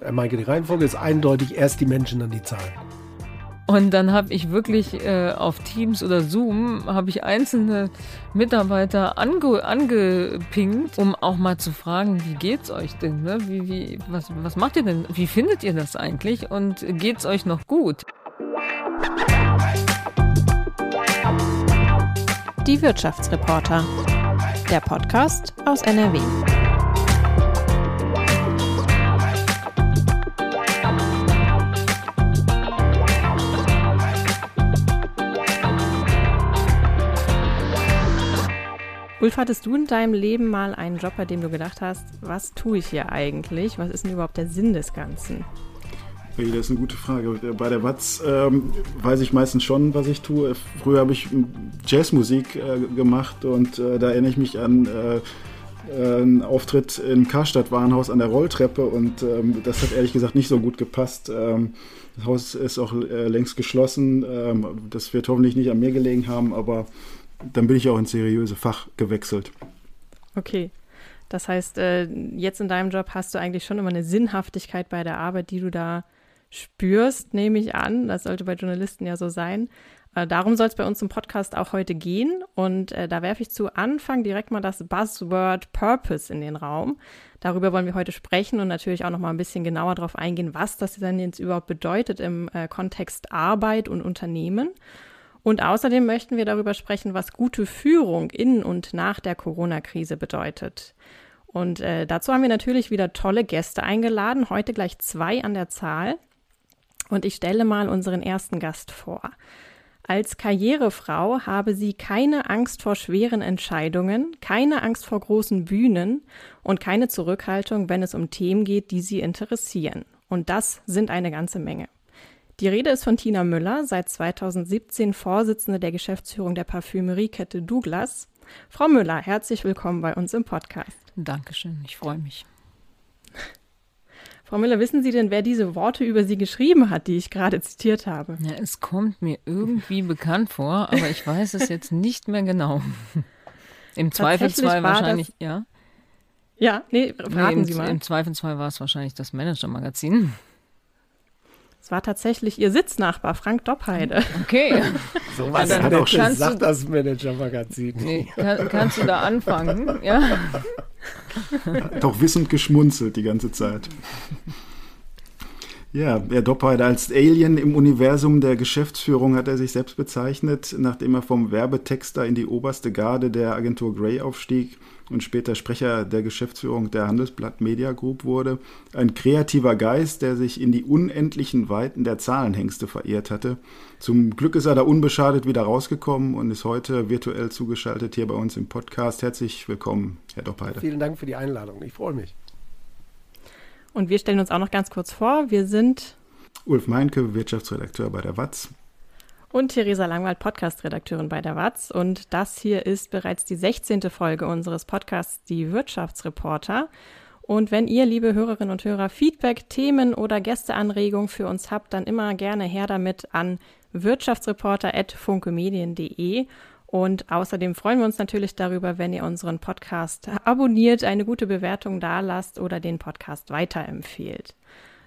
Herr Maike, die Reihenfolge ist eindeutig erst die Menschen, dann die Zahlen. Und dann habe ich wirklich äh, auf Teams oder Zoom habe ich einzelne Mitarbeiter ange, angepinkt, um auch mal zu fragen, wie geht's euch denn? Ne? Wie, wie, was, was macht ihr denn? Wie findet ihr das eigentlich? Und geht's euch noch gut? Die Wirtschaftsreporter. Der Podcast aus NRW. Ulf, hattest du in deinem Leben mal einen Job, bei dem du gedacht hast, was tue ich hier eigentlich? Was ist denn überhaupt der Sinn des Ganzen? Hey, das ist eine gute Frage. Bei der Watz ähm, weiß ich meistens schon, was ich tue. Früher habe ich Jazzmusik äh, gemacht und äh, da erinnere ich mich an äh, einen Auftritt im Karstadt Warenhaus an der Rolltreppe und ähm, das hat ehrlich gesagt nicht so gut gepasst. Ähm, das Haus ist auch äh, längst geschlossen. Ähm, das wird hoffentlich nicht an mir gelegen haben, aber dann bin ich auch ins seriöse Fach gewechselt. Okay. Das heißt, äh, jetzt in deinem Job hast du eigentlich schon immer eine Sinnhaftigkeit bei der Arbeit, die du da spürst, nehme ich an. Das sollte bei Journalisten ja so sein. Äh, darum soll es bei uns im Podcast auch heute gehen. Und äh, da werfe ich zu Anfang direkt mal das Buzzword Purpose in den Raum. Darüber wollen wir heute sprechen und natürlich auch noch mal ein bisschen genauer darauf eingehen, was das denn jetzt überhaupt bedeutet im Kontext Arbeit und Unternehmen. Und außerdem möchten wir darüber sprechen, was gute Führung in und nach der Corona-Krise bedeutet. Und äh, dazu haben wir natürlich wieder tolle Gäste eingeladen, heute gleich zwei an der Zahl. Und ich stelle mal unseren ersten Gast vor. Als Karrierefrau habe sie keine Angst vor schweren Entscheidungen, keine Angst vor großen Bühnen und keine Zurückhaltung, wenn es um Themen geht, die sie interessieren. Und das sind eine ganze Menge. Die Rede ist von Tina Müller, seit 2017 Vorsitzende der Geschäftsführung der Parfümeriekette Douglas. Frau Müller, herzlich willkommen bei uns im Podcast. Dankeschön, ich freue mich. Frau Müller, wissen Sie denn, wer diese Worte über Sie geschrieben hat, die ich gerade zitiert habe? Ja, es kommt mir irgendwie bekannt vor, aber ich weiß es jetzt nicht mehr genau. Im Zweifelsfall wahrscheinlich, das, ja. Ja, nee, raten nee, im, Sie mal. Im Zweifelsfall war es wahrscheinlich das Manager-Magazin. Es war tatsächlich ihr Sitznachbar, Frank Doppheide. Okay. So was dann hat er gesagt, kannst du- das Manager-Magazin. Nee, kann, kannst du da anfangen? Ja. Hat auch wissend geschmunzelt die ganze Zeit. Ja, Herr Doppheide als Alien im Universum der Geschäftsführung hat er sich selbst bezeichnet, nachdem er vom Werbetexter in die oberste Garde der Agentur Grey aufstieg und später Sprecher der Geschäftsführung der Handelsblatt Media Group wurde. Ein kreativer Geist, der sich in die unendlichen Weiten der Zahlenhengste verirrt hatte. Zum Glück ist er da unbeschadet wieder rausgekommen und ist heute virtuell zugeschaltet hier bei uns im Podcast. Herzlich willkommen, Herr Doppheide. Vielen Dank für die Einladung. Ich freue mich. Und wir stellen uns auch noch ganz kurz vor. Wir sind Ulf Meinke, Wirtschaftsredakteur bei der Watz. und Theresa Langwald, Podcast-Redakteurin bei der Watz. Und das hier ist bereits die 16. Folge unseres Podcasts Die Wirtschaftsreporter. Und wenn ihr, liebe Hörerinnen und Hörer, Feedback, Themen oder Gästeanregungen für uns habt, dann immer gerne her damit an wirtschaftsreporter.funkemedien.de. Und außerdem freuen wir uns natürlich darüber, wenn ihr unseren Podcast abonniert, eine gute Bewertung dalasst oder den Podcast weiterempfehlt.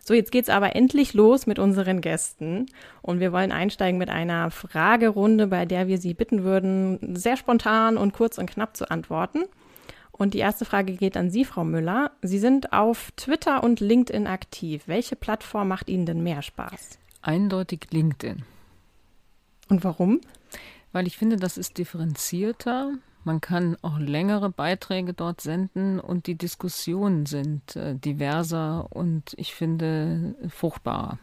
So, jetzt geht's aber endlich los mit unseren Gästen. Und wir wollen einsteigen mit einer Fragerunde, bei der wir Sie bitten würden, sehr spontan und kurz und knapp zu antworten. Und die erste Frage geht an Sie, Frau Müller. Sie sind auf Twitter und LinkedIn aktiv. Welche Plattform macht Ihnen denn mehr Spaß? Eindeutig LinkedIn. Und warum? Weil ich finde, das ist differenzierter. Man kann auch längere Beiträge dort senden und die Diskussionen sind äh, diverser und ich finde fruchtbarer.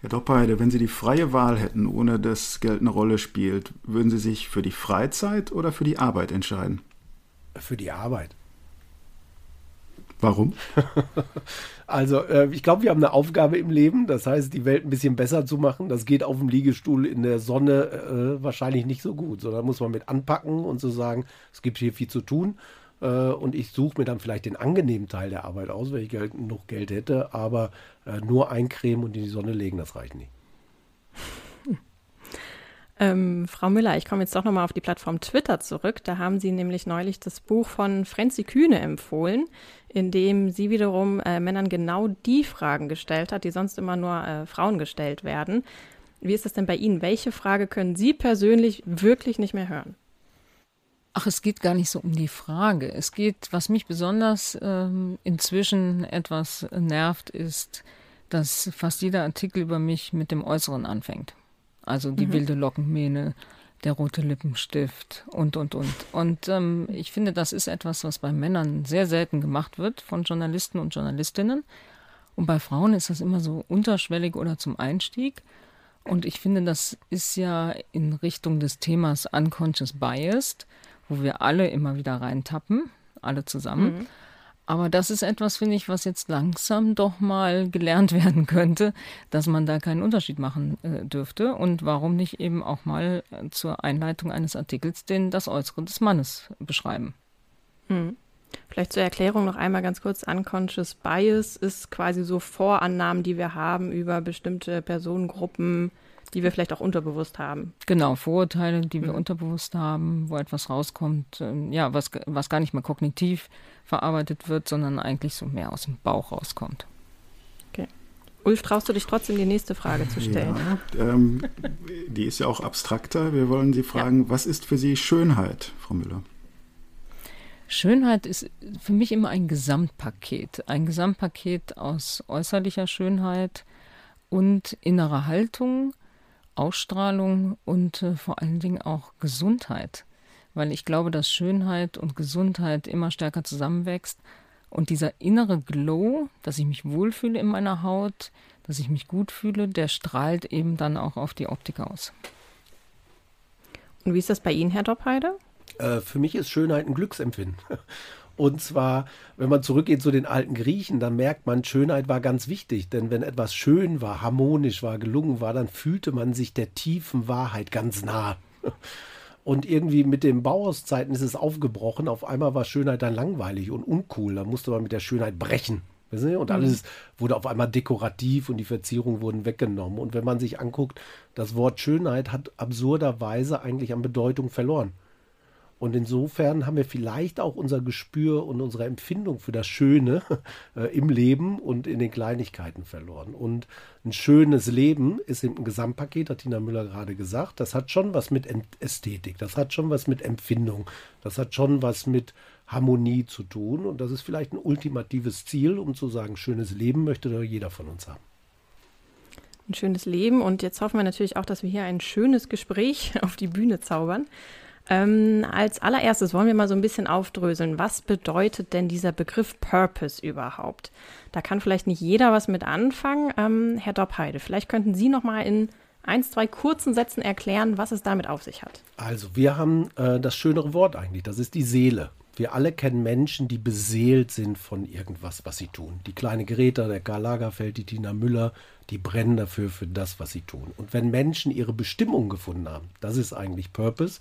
Herr Doppheide, wenn Sie die freie Wahl hätten, ohne dass Geld eine Rolle spielt, würden Sie sich für die Freizeit oder für die Arbeit entscheiden? Für die Arbeit. Warum? Also, äh, ich glaube, wir haben eine Aufgabe im Leben, das heißt, die Welt ein bisschen besser zu machen. Das geht auf dem Liegestuhl in der Sonne äh, wahrscheinlich nicht so gut, sondern muss man mit anpacken und so sagen, es gibt hier viel zu tun. Äh, und ich suche mir dann vielleicht den angenehmen Teil der Arbeit aus, wenn ich Geld, genug Geld hätte, aber äh, nur eincremen und in die Sonne legen, das reicht nicht. Ähm, Frau Müller, ich komme jetzt doch nochmal auf die Plattform Twitter zurück. Da haben Sie nämlich neulich das Buch von Frenzi Kühne empfohlen, in dem sie wiederum äh, Männern genau die Fragen gestellt hat, die sonst immer nur äh, Frauen gestellt werden. Wie ist es denn bei Ihnen? Welche Frage können Sie persönlich wirklich nicht mehr hören? Ach, es geht gar nicht so um die Frage. Es geht, was mich besonders ähm, inzwischen etwas nervt, ist, dass fast jeder Artikel über mich mit dem Äußeren anfängt. Also die mhm. wilde Lockenmähne, der rote Lippenstift und, und, und. Und ähm, ich finde, das ist etwas, was bei Männern sehr selten gemacht wird von Journalisten und Journalistinnen. Und bei Frauen ist das immer so unterschwellig oder zum Einstieg. Und ich finde, das ist ja in Richtung des Themas Unconscious Biased, wo wir alle immer wieder reintappen, alle zusammen. Mhm. Aber das ist etwas, finde ich, was jetzt langsam doch mal gelernt werden könnte, dass man da keinen Unterschied machen äh, dürfte. Und warum nicht eben auch mal äh, zur Einleitung eines Artikels den das Äußere des Mannes beschreiben? Hm. Vielleicht zur Erklärung noch einmal ganz kurz. Unconscious Bias ist quasi so Vorannahmen, die wir haben über bestimmte Personengruppen, die wir vielleicht auch unterbewusst haben. Genau, Vorurteile, die wir mhm. unterbewusst haben, wo etwas rauskommt, ähm, ja, was, was gar nicht mehr kognitiv verarbeitet wird, sondern eigentlich so mehr aus dem Bauch rauskommt. Okay. Ulf, traust du dich trotzdem die nächste Frage zu stellen? Ja, ähm, die ist ja auch abstrakter. Wir wollen Sie fragen, ja. was ist für Sie Schönheit, Frau Müller? Schönheit ist für mich immer ein Gesamtpaket. Ein Gesamtpaket aus äußerlicher Schönheit und innerer Haltung Ausstrahlung und äh, vor allen Dingen auch Gesundheit. Weil ich glaube, dass Schönheit und Gesundheit immer stärker zusammenwächst. Und dieser innere Glow, dass ich mich wohlfühle in meiner Haut, dass ich mich gut fühle, der strahlt eben dann auch auf die Optik aus. Und wie ist das bei Ihnen, Herr Doppheide? Äh, für mich ist Schönheit ein Glücksempfinden. Und zwar, wenn man zurückgeht zu den alten Griechen, dann merkt man, Schönheit war ganz wichtig. Denn wenn etwas schön war, harmonisch war, gelungen war, dann fühlte man sich der tiefen Wahrheit ganz nah. Und irgendwie mit den Bauhauszeiten ist es aufgebrochen. Auf einmal war Schönheit dann langweilig und uncool. Da musste man mit der Schönheit brechen. Und mhm. alles wurde auf einmal dekorativ und die Verzierungen wurden weggenommen. Und wenn man sich anguckt, das Wort Schönheit hat absurderweise eigentlich an Bedeutung verloren. Und insofern haben wir vielleicht auch unser Gespür und unsere Empfindung für das Schöne äh, im Leben und in den Kleinigkeiten verloren. Und ein schönes Leben ist eben ein Gesamtpaket, hat Tina Müller gerade gesagt. Das hat schon was mit Ästhetik, das hat schon was mit Empfindung, das hat schon was mit Harmonie zu tun. Und das ist vielleicht ein ultimatives Ziel, um zu sagen, schönes Leben möchte doch jeder von uns haben ein schönes Leben. Und jetzt hoffen wir natürlich auch, dass wir hier ein schönes Gespräch auf die Bühne zaubern. Ähm, als allererstes wollen wir mal so ein bisschen aufdröseln. Was bedeutet denn dieser Begriff Purpose überhaupt? Da kann vielleicht nicht jeder was mit anfangen. Ähm, Herr Doppheide, vielleicht könnten Sie noch mal in ein, zwei kurzen Sätzen erklären, was es damit auf sich hat. Also, wir haben äh, das schönere Wort eigentlich. Das ist die Seele. Wir alle kennen Menschen, die beseelt sind von irgendwas, was sie tun. Die kleine Greta, der Karl Lagerfeld, die Tina Müller, die brennen dafür, für das, was sie tun. Und wenn Menschen ihre Bestimmung gefunden haben, das ist eigentlich Purpose.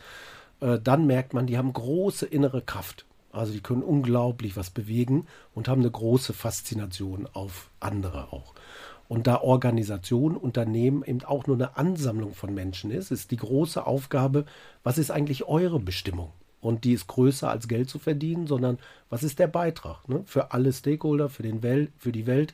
Äh, dann merkt man, die haben große innere Kraft. Also die können unglaublich was bewegen und haben eine große Faszination auf andere auch. Und da Organisation, Unternehmen eben auch nur eine Ansammlung von Menschen ist, ist die große Aufgabe, was ist eigentlich eure Bestimmung? Und die ist größer als Geld zu verdienen, sondern was ist der Beitrag ne? für alle Stakeholder, für, den Wel für die Welt,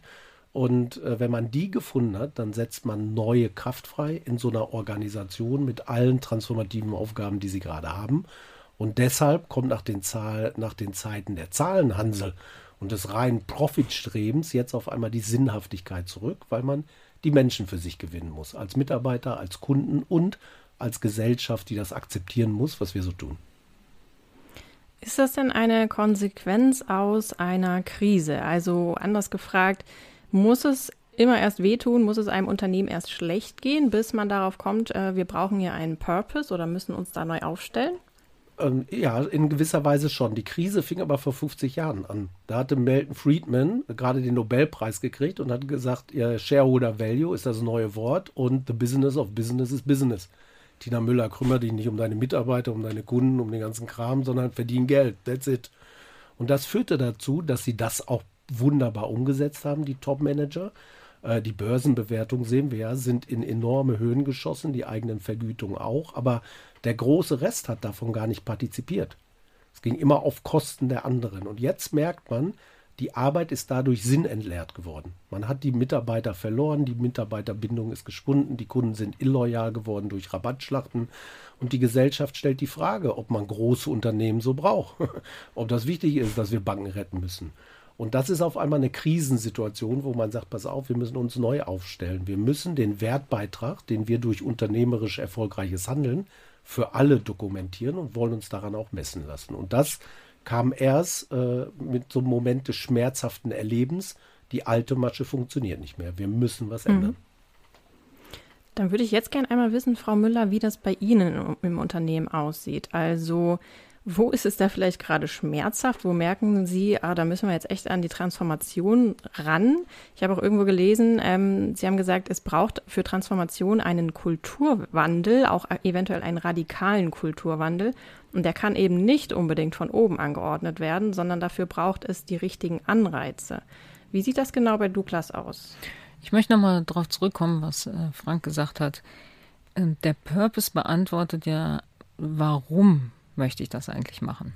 und äh, wenn man die gefunden hat, dann setzt man neue Kraft frei in so einer Organisation mit allen transformativen Aufgaben, die sie gerade haben. Und deshalb kommt nach den, Zahl, nach den Zeiten der Zahlenhansel und des reinen Profitstrebens jetzt auf einmal die Sinnhaftigkeit zurück, weil man die Menschen für sich gewinnen muss. Als Mitarbeiter, als Kunden und als Gesellschaft, die das akzeptieren muss, was wir so tun. Ist das denn eine Konsequenz aus einer Krise? Also anders gefragt, muss es immer erst wehtun, muss es einem Unternehmen erst schlecht gehen, bis man darauf kommt, äh, wir brauchen hier einen Purpose oder müssen uns da neu aufstellen? Ähm, ja, in gewisser Weise schon. Die Krise fing aber vor 50 Jahren an. Da hatte Milton Friedman gerade den Nobelpreis gekriegt und hat gesagt, ja, Shareholder Value ist das neue Wort und the business of business is business. Tina Müller, kümmere dich nicht um deine Mitarbeiter, um deine Kunden, um den ganzen Kram, sondern verdien Geld. That's it. Und das führte dazu, dass sie das auch wunderbar umgesetzt haben, die Top-Manager. Äh, die Börsenbewertungen sehen wir ja, sind in enorme Höhen geschossen, die eigenen Vergütungen auch. Aber der große Rest hat davon gar nicht partizipiert. Es ging immer auf Kosten der anderen. Und jetzt merkt man, die Arbeit ist dadurch sinnentleert geworden. Man hat die Mitarbeiter verloren, die Mitarbeiterbindung ist geschwunden, die Kunden sind illoyal geworden durch Rabattschlachten und die Gesellschaft stellt die Frage, ob man große Unternehmen so braucht, ob das wichtig ist, dass wir Banken retten müssen. Und das ist auf einmal eine Krisensituation, wo man sagt, pass auf, wir müssen uns neu aufstellen. Wir müssen den Wertbeitrag, den wir durch unternehmerisch erfolgreiches Handeln für alle dokumentieren und wollen uns daran auch messen lassen. Und das kam erst äh, mit so einem Moment des schmerzhaften Erlebens, die alte Masche funktioniert nicht mehr. Wir müssen was mhm. ändern. Dann würde ich jetzt gerne einmal wissen, Frau Müller, wie das bei Ihnen im Unternehmen aussieht. Also wo ist es da vielleicht gerade schmerzhaft? Wo merken Sie, ah, da müssen wir jetzt echt an die Transformation ran? Ich habe auch irgendwo gelesen, ähm, Sie haben gesagt, es braucht für Transformation einen Kulturwandel, auch eventuell einen radikalen Kulturwandel. Und der kann eben nicht unbedingt von oben angeordnet werden, sondern dafür braucht es die richtigen Anreize. Wie sieht das genau bei Douglas aus? Ich möchte nochmal darauf zurückkommen, was äh, Frank gesagt hat. Äh, der Purpose beantwortet ja, warum möchte ich das eigentlich machen.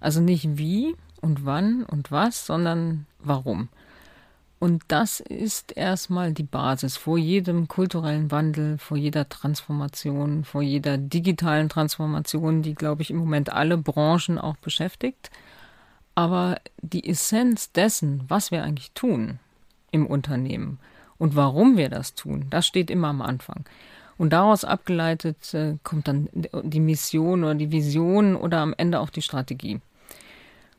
Also nicht wie und wann und was, sondern warum. Und das ist erstmal die Basis vor jedem kulturellen Wandel, vor jeder Transformation, vor jeder digitalen Transformation, die, glaube ich, im Moment alle Branchen auch beschäftigt. Aber die Essenz dessen, was wir eigentlich tun im Unternehmen und warum wir das tun, das steht immer am Anfang. Und daraus abgeleitet äh, kommt dann die Mission oder die Vision oder am Ende auch die Strategie.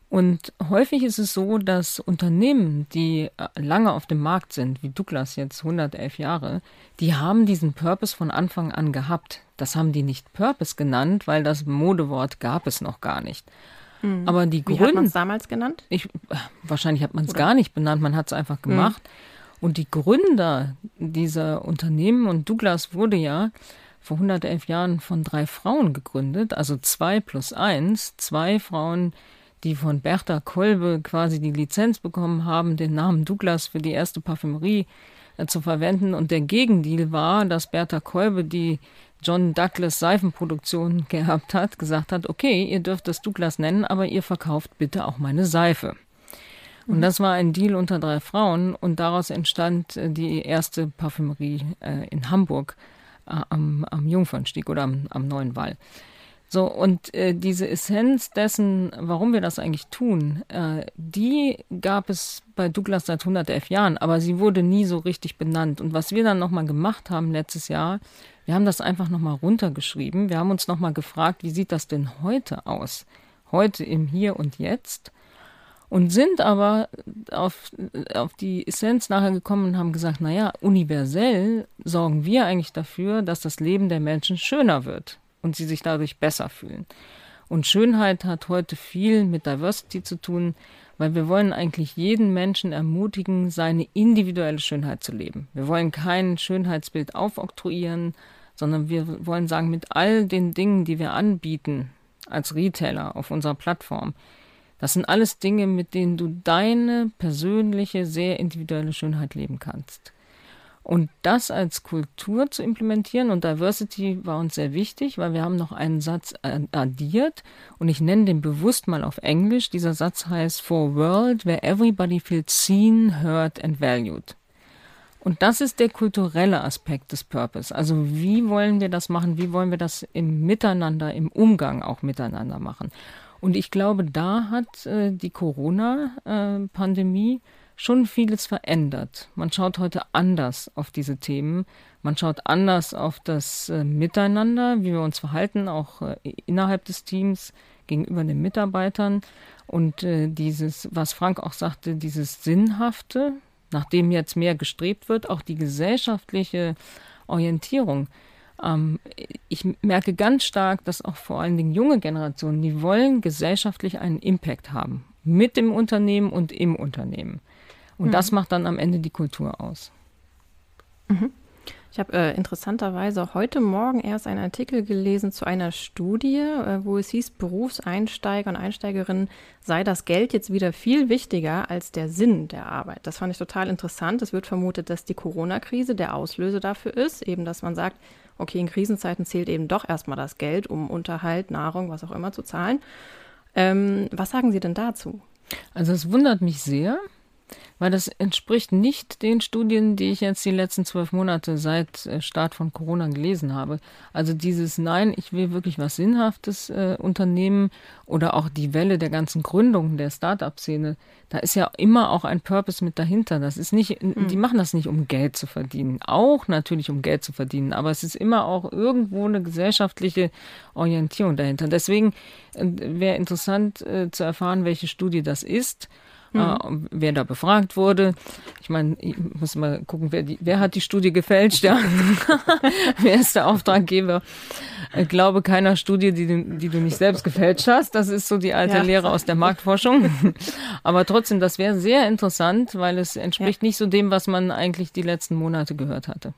Und häufig ist es so, dass Unternehmen, die äh, lange auf dem Markt sind, wie Douglas jetzt 111 Jahre, die haben diesen Purpose von Anfang an gehabt. Das haben die nicht Purpose genannt, weil das Modewort gab es noch gar nicht. Mhm. Aber die Gründe. Wie hat man es damals genannt? Ich, wahrscheinlich hat man es gar nicht benannt, man hat es einfach hm. gemacht. Mhm. Und die Gründer dieser Unternehmen, und Douglas wurde ja vor 111 Jahren von drei Frauen gegründet, also zwei plus eins, zwei Frauen, die von Bertha Kolbe quasi die Lizenz bekommen haben, den Namen Douglas für die erste Parfümerie äh, zu verwenden. Und der Gegendeal war, dass Bertha Kolbe die John Douglas Seifenproduktion gehabt hat, gesagt hat, okay, ihr dürft das Douglas nennen, aber ihr verkauft bitte auch meine Seife. Und das war ein Deal unter drei Frauen und daraus entstand äh, die erste Parfümerie äh, in Hamburg äh, am, am Jungfernstieg oder am, am Neuen Wall. So, und äh, diese Essenz dessen, warum wir das eigentlich tun, äh, die gab es bei Douglas seit 111 Jahren, aber sie wurde nie so richtig benannt. Und was wir dann nochmal gemacht haben letztes Jahr, wir haben das einfach nochmal runtergeschrieben. Wir haben uns nochmal gefragt, wie sieht das denn heute aus? Heute im Hier und Jetzt. Und sind aber auf, auf die Essenz nachher gekommen und haben gesagt, naja, universell sorgen wir eigentlich dafür, dass das Leben der Menschen schöner wird und sie sich dadurch besser fühlen. Und Schönheit hat heute viel mit Diversity zu tun, weil wir wollen eigentlich jeden Menschen ermutigen, seine individuelle Schönheit zu leben. Wir wollen kein Schönheitsbild aufoktroyieren, sondern wir wollen sagen, mit all den Dingen, die wir anbieten als Retailer auf unserer Plattform, das sind alles Dinge, mit denen du deine persönliche, sehr individuelle Schönheit leben kannst. Und das als Kultur zu implementieren und Diversity war uns sehr wichtig, weil wir haben noch einen Satz addiert und ich nenne den bewusst mal auf Englisch. Dieser Satz heißt For a world where everybody feels seen, heard and valued. Und das ist der kulturelle Aspekt des Purpose. Also wie wollen wir das machen? Wie wollen wir das im Miteinander, im Umgang auch miteinander machen? Und ich glaube, da hat äh, die Corona-Pandemie äh, schon vieles verändert. Man schaut heute anders auf diese Themen. Man schaut anders auf das äh, Miteinander, wie wir uns verhalten, auch äh, innerhalb des Teams gegenüber den Mitarbeitern. Und äh, dieses, was Frank auch sagte, dieses Sinnhafte, nachdem jetzt mehr gestrebt wird, auch die gesellschaftliche Orientierung. Ähm, ich merke ganz stark, dass auch vor allen Dingen junge Generationen, die wollen gesellschaftlich einen Impact haben. Mit dem Unternehmen und im Unternehmen. Und mhm. das macht dann am Ende die Kultur aus. Mhm. Ich habe äh, interessanterweise heute Morgen erst einen Artikel gelesen zu einer Studie, äh, wo es hieß, Berufseinsteiger und Einsteigerinnen sei das Geld jetzt wieder viel wichtiger als der Sinn der Arbeit. Das fand ich total interessant. Es wird vermutet, dass die Corona-Krise der Auslöser dafür ist, eben dass man sagt, okay, in Krisenzeiten zählt eben doch erstmal das Geld, um Unterhalt, Nahrung, was auch immer zu zahlen. Ähm, was sagen Sie denn dazu? Also es wundert mich sehr, weil das entspricht nicht den Studien, die ich jetzt die letzten zwölf Monate seit äh, Start von Corona gelesen habe. Also dieses Nein, ich will wirklich was Sinnhaftes äh, unternehmen oder auch die Welle der ganzen Gründungen der Start-up-Szene, da ist ja immer auch ein Purpose mit dahinter. Das ist nicht, mhm. die machen das nicht, um Geld zu verdienen. Auch natürlich, um Geld zu verdienen, aber es ist immer auch irgendwo eine gesellschaftliche Orientierung dahinter. Deswegen äh, wäre interessant äh, zu erfahren, welche Studie das ist mhm. äh, wer da befragt wurde. Ich meine, ich muss mal gucken, wer, die, wer hat die Studie gefälscht? Ja. wer ist der Auftraggeber? Ich glaube keiner Studie, die du, die du nicht selbst gefälscht hast. Das ist so die alte ja. Lehre aus der Marktforschung. Aber trotzdem, das wäre sehr interessant, weil es entspricht ja. nicht so dem, was man eigentlich die letzten Monate gehört hatte.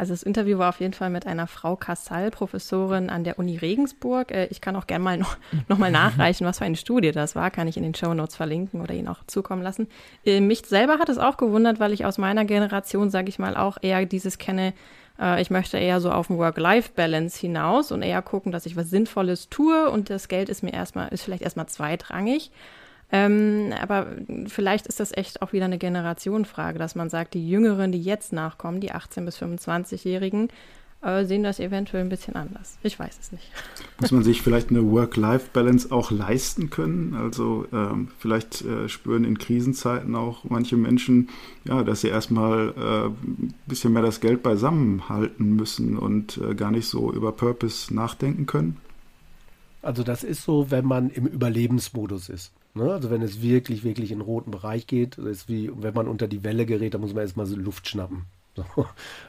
Also das Interview war auf jeden Fall mit einer Frau Kassal, Professorin an der Uni Regensburg. Äh, ich kann auch gerne mal noch, noch mal nachreichen, was für eine Studie das war. Kann ich in den Show Notes verlinken oder Ihnen auch zukommen lassen. Äh, mich selber hat es auch gewundert, weil ich aus meiner Generation, sage ich mal, auch eher dieses kenne, äh, ich möchte eher so auf den Work-Life-Balance hinaus und eher gucken, dass ich was Sinnvolles tue und das Geld ist mir erstmal, ist vielleicht erstmal zweitrangig. Ähm, aber vielleicht ist das echt auch wieder eine Generationenfrage, dass man sagt, die Jüngeren, die jetzt nachkommen, die 18- bis 25-Jährigen, äh, sehen das eventuell ein bisschen anders. Ich weiß es nicht. Muss man sich vielleicht eine Work-Life-Balance auch leisten können? Also ähm, vielleicht äh, spüren in Krisenzeiten auch manche Menschen, ja, dass sie erstmal äh, ein bisschen mehr das Geld beisammen halten müssen und äh, gar nicht so über Purpose nachdenken können. Also das ist so, wenn man im Überlebensmodus ist. Ne? Also wenn es wirklich, wirklich in den roten Bereich geht, ist wie wenn man unter die Welle gerät, da muss man erstmal so Luft schnappen. So.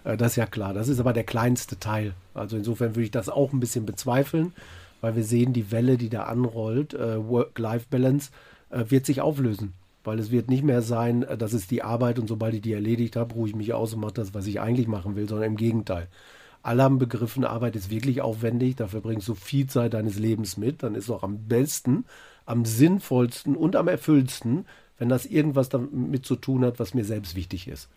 Äh, das ist ja klar. Das ist aber der kleinste Teil. Also insofern würde ich das auch ein bisschen bezweifeln, weil wir sehen, die Welle, die da anrollt, äh, Work-Life-Balance, äh, wird sich auflösen. Weil es wird nicht mehr sein, äh, das ist die Arbeit und sobald ich die erledigt habe, ruhe ich mich aus und mache das, was ich eigentlich machen will, sondern im Gegenteil. Alle haben begriffen, Arbeit ist wirklich aufwendig, dafür bringst du viel Zeit deines Lebens mit, dann ist es auch am besten, am sinnvollsten und am erfülltsten, wenn das irgendwas damit zu tun hat, was mir selbst wichtig ist.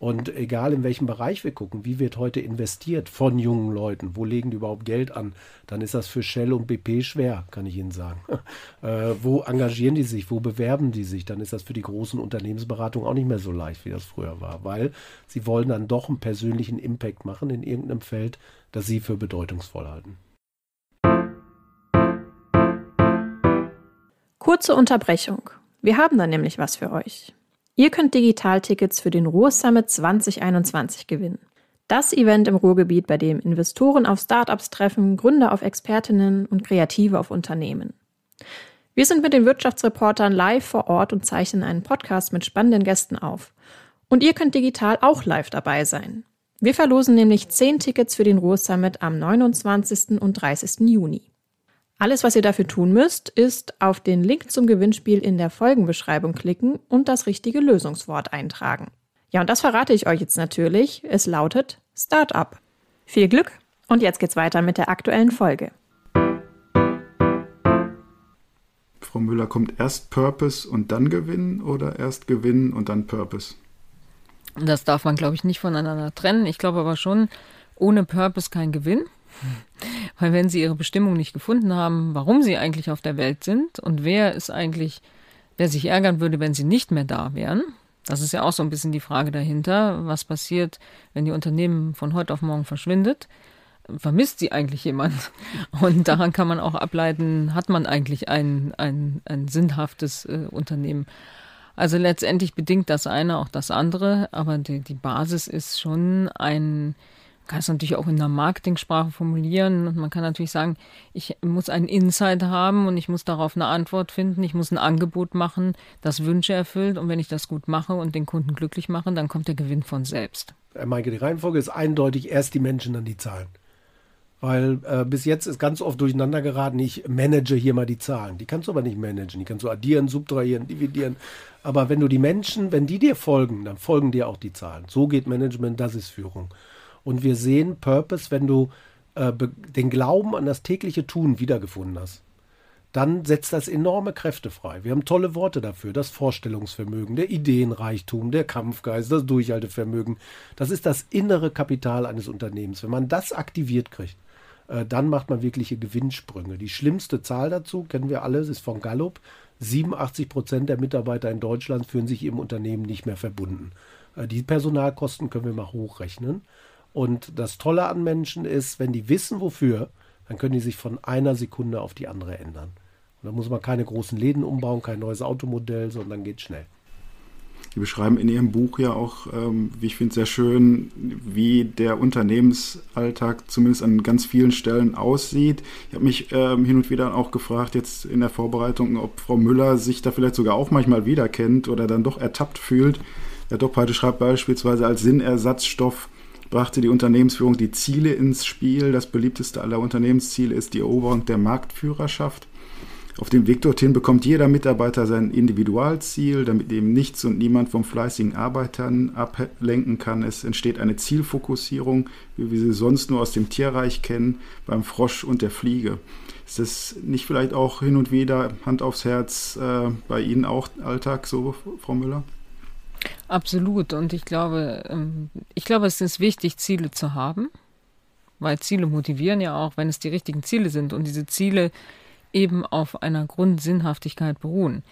Und egal in welchem Bereich wir gucken, wie wird heute investiert von jungen Leuten, wo legen die überhaupt Geld an, dann ist das für Shell und BP schwer, kann ich Ihnen sagen. äh, wo engagieren die sich, wo bewerben die sich, dann ist das für die großen Unternehmensberatungen auch nicht mehr so leicht, wie das früher war, weil sie wollen dann doch einen persönlichen Impact machen in irgendeinem Feld, das sie für bedeutungsvoll halten. Kurze Unterbrechung. Wir haben da nämlich was für euch. Ihr könnt Digitaltickets für den Ruhr Summit 2021 gewinnen. Das Event im Ruhrgebiet, bei dem Investoren auf Startups treffen, Gründer auf Expertinnen und Kreative auf Unternehmen. Wir sind mit den Wirtschaftsreportern live vor Ort und zeichnen einen Podcast mit spannenden Gästen auf. Und ihr könnt digital auch live dabei sein. Wir verlosen nämlich 10 Tickets für den Ruhr Summit am 29. und 30. Juni. Alles, was ihr dafür tun müsst, ist auf den Link zum Gewinnspiel in der Folgenbeschreibung klicken und das richtige Lösungswort eintragen. Ja, und das verrate ich euch jetzt natürlich. Es lautet Startup. Viel Glück und jetzt geht's weiter mit der aktuellen Folge. Frau Müller, kommt erst Purpose und dann Gewinn oder erst Gewinn und dann Purpose? Das darf man, glaube ich, nicht voneinander trennen. Ich glaube aber schon, ohne Purpose kein Gewinn. Weil wenn sie ihre Bestimmung nicht gefunden haben, warum sie eigentlich auf der Welt sind und wer ist eigentlich, wer sich ärgern würde, wenn sie nicht mehr da wären, das ist ja auch so ein bisschen die Frage dahinter, was passiert, wenn die Unternehmen von heute auf morgen verschwindet. Vermisst sie eigentlich jemand? Und daran kann man auch ableiten, hat man eigentlich ein, ein, ein sinnhaftes äh, Unternehmen? Also letztendlich bedingt das eine auch das andere, aber die, die Basis ist schon ein, kann es natürlich auch in der Marketingsprache formulieren. Und man kann natürlich sagen, ich muss einen Insight haben und ich muss darauf eine Antwort finden. Ich muss ein Angebot machen, das Wünsche erfüllt. Und wenn ich das gut mache und den Kunden glücklich mache, dann kommt der Gewinn von selbst. Herr Maike, die Reihenfolge ist eindeutig erst die Menschen, dann die Zahlen. Weil äh, bis jetzt ist ganz oft durcheinander geraten, ich manage hier mal die Zahlen. Die kannst du aber nicht managen. Die kannst du addieren, subtrahieren, dividieren. Aber wenn du die Menschen, wenn die dir folgen, dann folgen dir auch die Zahlen. So geht Management, das ist Führung. Und wir sehen Purpose, wenn du äh, den Glauben an das tägliche Tun wiedergefunden hast dann setzt das enorme Kräfte frei. Wir haben tolle Worte dafür. Das Vorstellungsvermögen, der Ideenreichtum, der Kampfgeist, das Durchhaltevermögen. Das ist das innere Kapital eines Unternehmens. Wenn man das aktiviert kriegt, äh, dann macht man wirkliche Gewinnsprünge. Die schlimmste Zahl dazu, kennen wir alle, ist von Gallup. 87 Prozent der Mitarbeiter in Deutschland fühlen sich im Unternehmen nicht mehr verbunden. Äh, die Personalkosten können wir mal hochrechnen. Und das Tolle an Menschen ist, wenn die wissen, wofür, dann können die sich von einer Sekunde auf die andere ändern. Und da muss man keine großen Läden umbauen, kein neues Automodell, sondern geht schnell. Sie beschreiben in Ihrem Buch ja auch, ähm, wie ich finde, sehr schön, wie der Unternehmensalltag zumindest an ganz vielen Stellen aussieht. Ich habe mich ähm, hin und wieder auch gefragt, jetzt in der Vorbereitung, ob Frau Müller sich da vielleicht sogar auch manchmal wiederkennt oder dann doch ertappt fühlt. Der Dopphalte schreibt beispielsweise als Sinnersatzstoff brachte die Unternehmensführung die Ziele ins Spiel. Das beliebteste aller Unternehmensziele ist die Eroberung der Marktführerschaft. Auf dem Weg dorthin bekommt jeder Mitarbeiter sein Individualziel, damit eben nichts und niemand vom fleißigen Arbeitern ablenken kann. Es entsteht eine Zielfokussierung, wie wir sie sonst nur aus dem Tierreich kennen, beim Frosch und der Fliege. Ist das nicht vielleicht auch hin und wieder Hand aufs Herz äh, bei Ihnen auch Alltag so, Frau Müller? Absolut. Und ich glaube, ähm, ich glaube, es ist wichtig, Ziele zu haben, weil Ziele motivieren ja auch, wenn es die richtigen Ziele sind und diese Ziele eben auf einer Grundsinnhaftigkeit beruhen.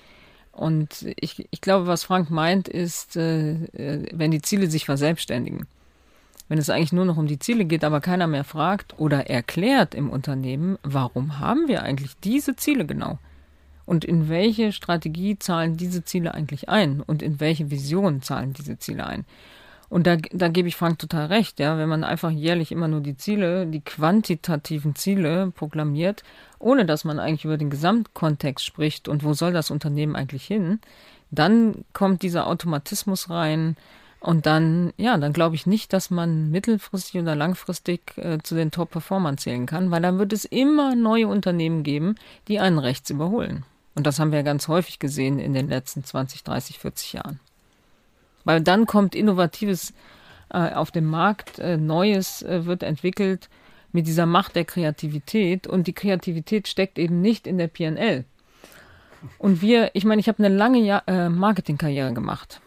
Und ich, ich glaube, was Frank meint, ist, äh, äh, wenn die Ziele sich verselbstständigen. Wenn es eigentlich nur noch um die Ziele geht, aber keiner mehr fragt oder erklärt im Unternehmen, warum haben wir eigentlich diese Ziele genau? Und in welche Strategie zahlen diese Ziele eigentlich ein? Und in welche Vision zahlen diese Ziele ein? Und da, da gebe ich Frank total recht, ja, wenn man einfach jährlich immer nur die Ziele, die quantitativen Ziele proklamiert, ohne dass man eigentlich über den Gesamtkontext spricht und wo soll das Unternehmen eigentlich hin, dann kommt dieser Automatismus rein und dann, ja, dann glaube ich nicht, dass man mittelfristig oder langfristig äh, zu den Top-Performern zählen kann, weil dann wird es immer neue Unternehmen geben, die einen rechts überholen. Und das haben wir ganz häufig gesehen in den letzten 20, 30, 40 Jahren. Weil dann kommt Innovatives äh, auf dem Markt, äh, Neues äh, wird entwickelt mit dieser Macht der Kreativität und die Kreativität steckt eben nicht in der PNL. Und wir, ich meine, ich habe eine lange ja äh, Marketingkarriere gemacht.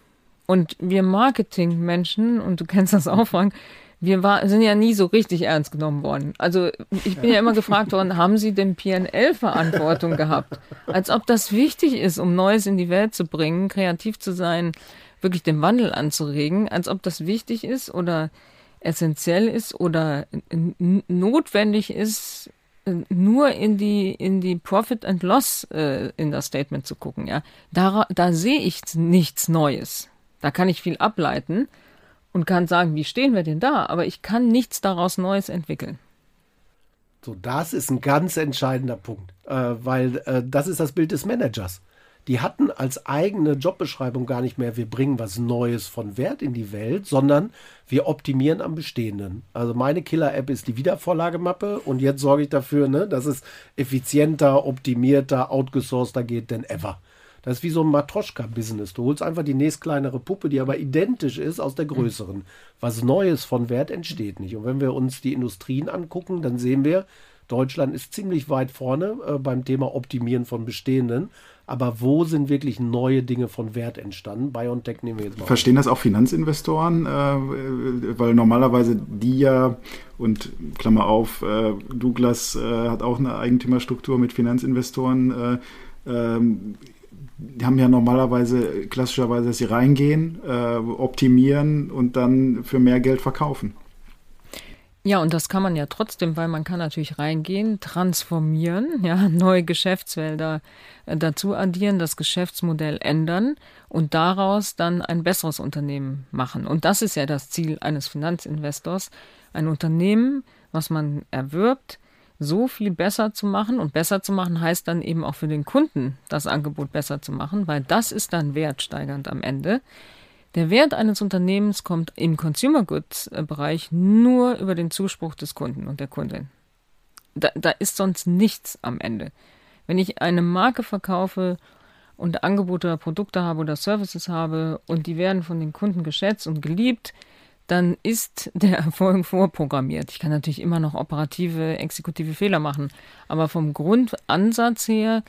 Und wir Marketingmenschen, und du kennst das auch, Frank, wir war, sind ja nie so richtig ernst genommen worden. Also ich bin ja immer gefragt worden, haben Sie denn PNL-Verantwortung gehabt? Als ob das wichtig ist, um Neues in die Welt zu bringen, kreativ zu sein, wirklich den Wandel anzuregen, als ob das wichtig ist oder essentiell ist oder notwendig ist, nur in die in die Profit and Loss äh, in das Statement zu gucken. Ja, da, da sehe ich nichts Neues. Da kann ich viel ableiten und kann sagen, wie stehen wir denn da? Aber ich kann nichts daraus Neues entwickeln. So, das ist ein ganz entscheidender Punkt, äh, weil äh, das ist das Bild des Managers. Die hatten als eigene Jobbeschreibung gar nicht mehr, wir bringen was Neues von Wert in die Welt, sondern wir optimieren am Bestehenden. Also meine Killer-App ist die Wiedervorlagemappe und jetzt sorge ich dafür, ne, dass es effizienter, optimierter, outgesourceder geht denn ever. Das ist wie so ein Matroschka-Business. Du holst einfach die nächstkleinere Puppe, die aber identisch ist aus der größeren. Was Neues von Wert entsteht nicht. Und wenn wir uns die Industrien angucken, dann sehen wir, Deutschland ist ziemlich weit vorne äh, beim Thema Optimieren von bestehenden. Aber wo sind wirklich neue Dinge von Wert entstanden? BioNTech nehmen wir jetzt mal. Verstehen das auch Finanzinvestoren? Äh, weil normalerweise die ja, und Klammer auf, äh, Douglas äh, hat auch eine Eigentümerstruktur mit Finanzinvestoren. Äh, ähm, die haben ja normalerweise, klassischerweise, dass sie reingehen, äh, optimieren und dann für mehr Geld verkaufen. Ja, und das kann man ja trotzdem, weil man kann natürlich reingehen, transformieren, ja, neue Geschäftsfelder äh, dazu addieren, das Geschäftsmodell ändern und daraus dann ein besseres Unternehmen machen. Und das ist ja das Ziel eines Finanzinvestors, ein Unternehmen, was man erwirbt, so viel besser zu machen. Und besser zu machen heißt dann eben auch für den Kunden das Angebot besser zu machen, weil das ist dann wertsteigernd am Ende. Der Wert eines Unternehmens kommt im Consumer Goods Bereich nur über den Zuspruch des Kunden und der Kundin. Da, da ist sonst nichts am Ende. Wenn ich eine Marke verkaufe und Angebote oder Produkte habe oder Services habe und die werden von den Kunden geschätzt und geliebt, dann ist der Erfolg vorprogrammiert. Ich kann natürlich immer noch operative, exekutive Fehler machen, aber vom Grundansatz her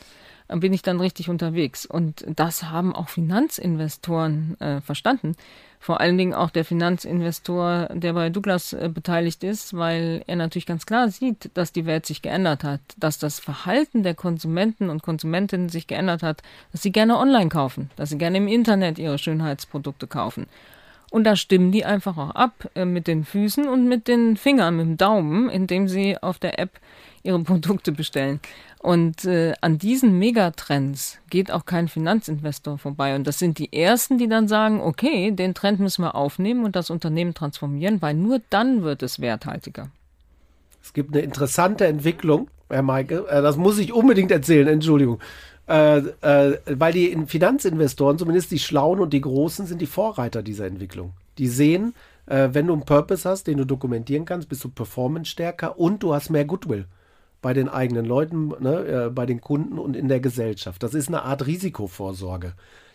bin ich dann richtig unterwegs. Und das haben auch Finanzinvestoren äh, verstanden. Vor allen Dingen auch der Finanzinvestor, der bei Douglas äh, beteiligt ist, weil er natürlich ganz klar sieht, dass die Welt sich geändert hat, dass das Verhalten der Konsumenten und Konsumentinnen sich geändert hat, dass sie gerne online kaufen, dass sie gerne im Internet ihre Schönheitsprodukte kaufen. Und da stimmen die einfach auch ab äh, mit den Füßen und mit den Fingern, mit dem Daumen, indem sie auf der App ihre Produkte bestellen. Und äh, an diesen Megatrends geht auch kein Finanzinvestor vorbei. Und das sind die ersten, die dann sagen, okay, den Trend müssen wir aufnehmen und das Unternehmen transformieren, weil nur dann wird es werthaltiger. Es gibt eine interessante Entwicklung, Herr Maike, äh, das muss ich unbedingt erzählen, Entschuldigung. Äh, äh, weil die Finanzinvestoren, zumindest die Schlauen und die Großen, sind die Vorreiter dieser Entwicklung. Die sehen, äh, wenn du einen Purpose hast, den du dokumentieren kannst, bist du performance stärker und du hast mehr Goodwill bei den eigenen Leuten, ne, äh, bei den Kunden und in der Gesellschaft. Das ist eine Art Risikovorsorge.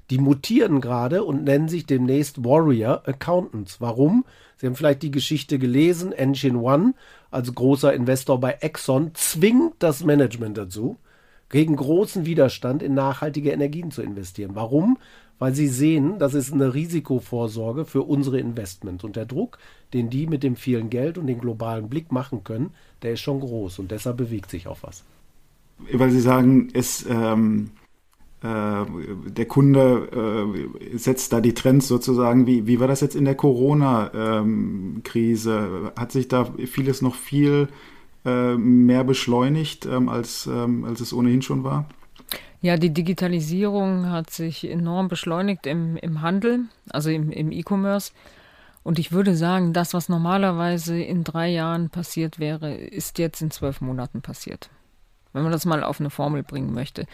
Die mutieren gerade und nennen sich demnächst Warrior Accountants. Warum? Sie haben vielleicht die Geschichte gelesen, Engine One, als großer Investor bei Exxon, zwingt das Management dazu, gegen großen Widerstand in nachhaltige Energien zu investieren. Warum? Weil sie sehen, das ist eine Risikovorsorge für unsere Investments. Und der Druck, den die mit dem vielen Geld und dem globalen Blick machen können, der ist schon groß und deshalb bewegt sich auch was. Weil Sie sagen, es, ähm, äh, der Kunde äh, setzt da die Trends sozusagen. Wie, wie war das jetzt in der Corona-Krise? Ähm, Hat sich da vieles noch viel äh, mehr beschleunigt, ähm, als, ähm, als es ohnehin schon war? Ja, die Digitalisierung hat sich enorm beschleunigt im, im Handel, also im, im E-Commerce. Und ich würde sagen, das, was normalerweise in drei Jahren passiert wäre, ist jetzt in zwölf Monaten passiert. Wenn man das mal auf eine Formel bringen möchte.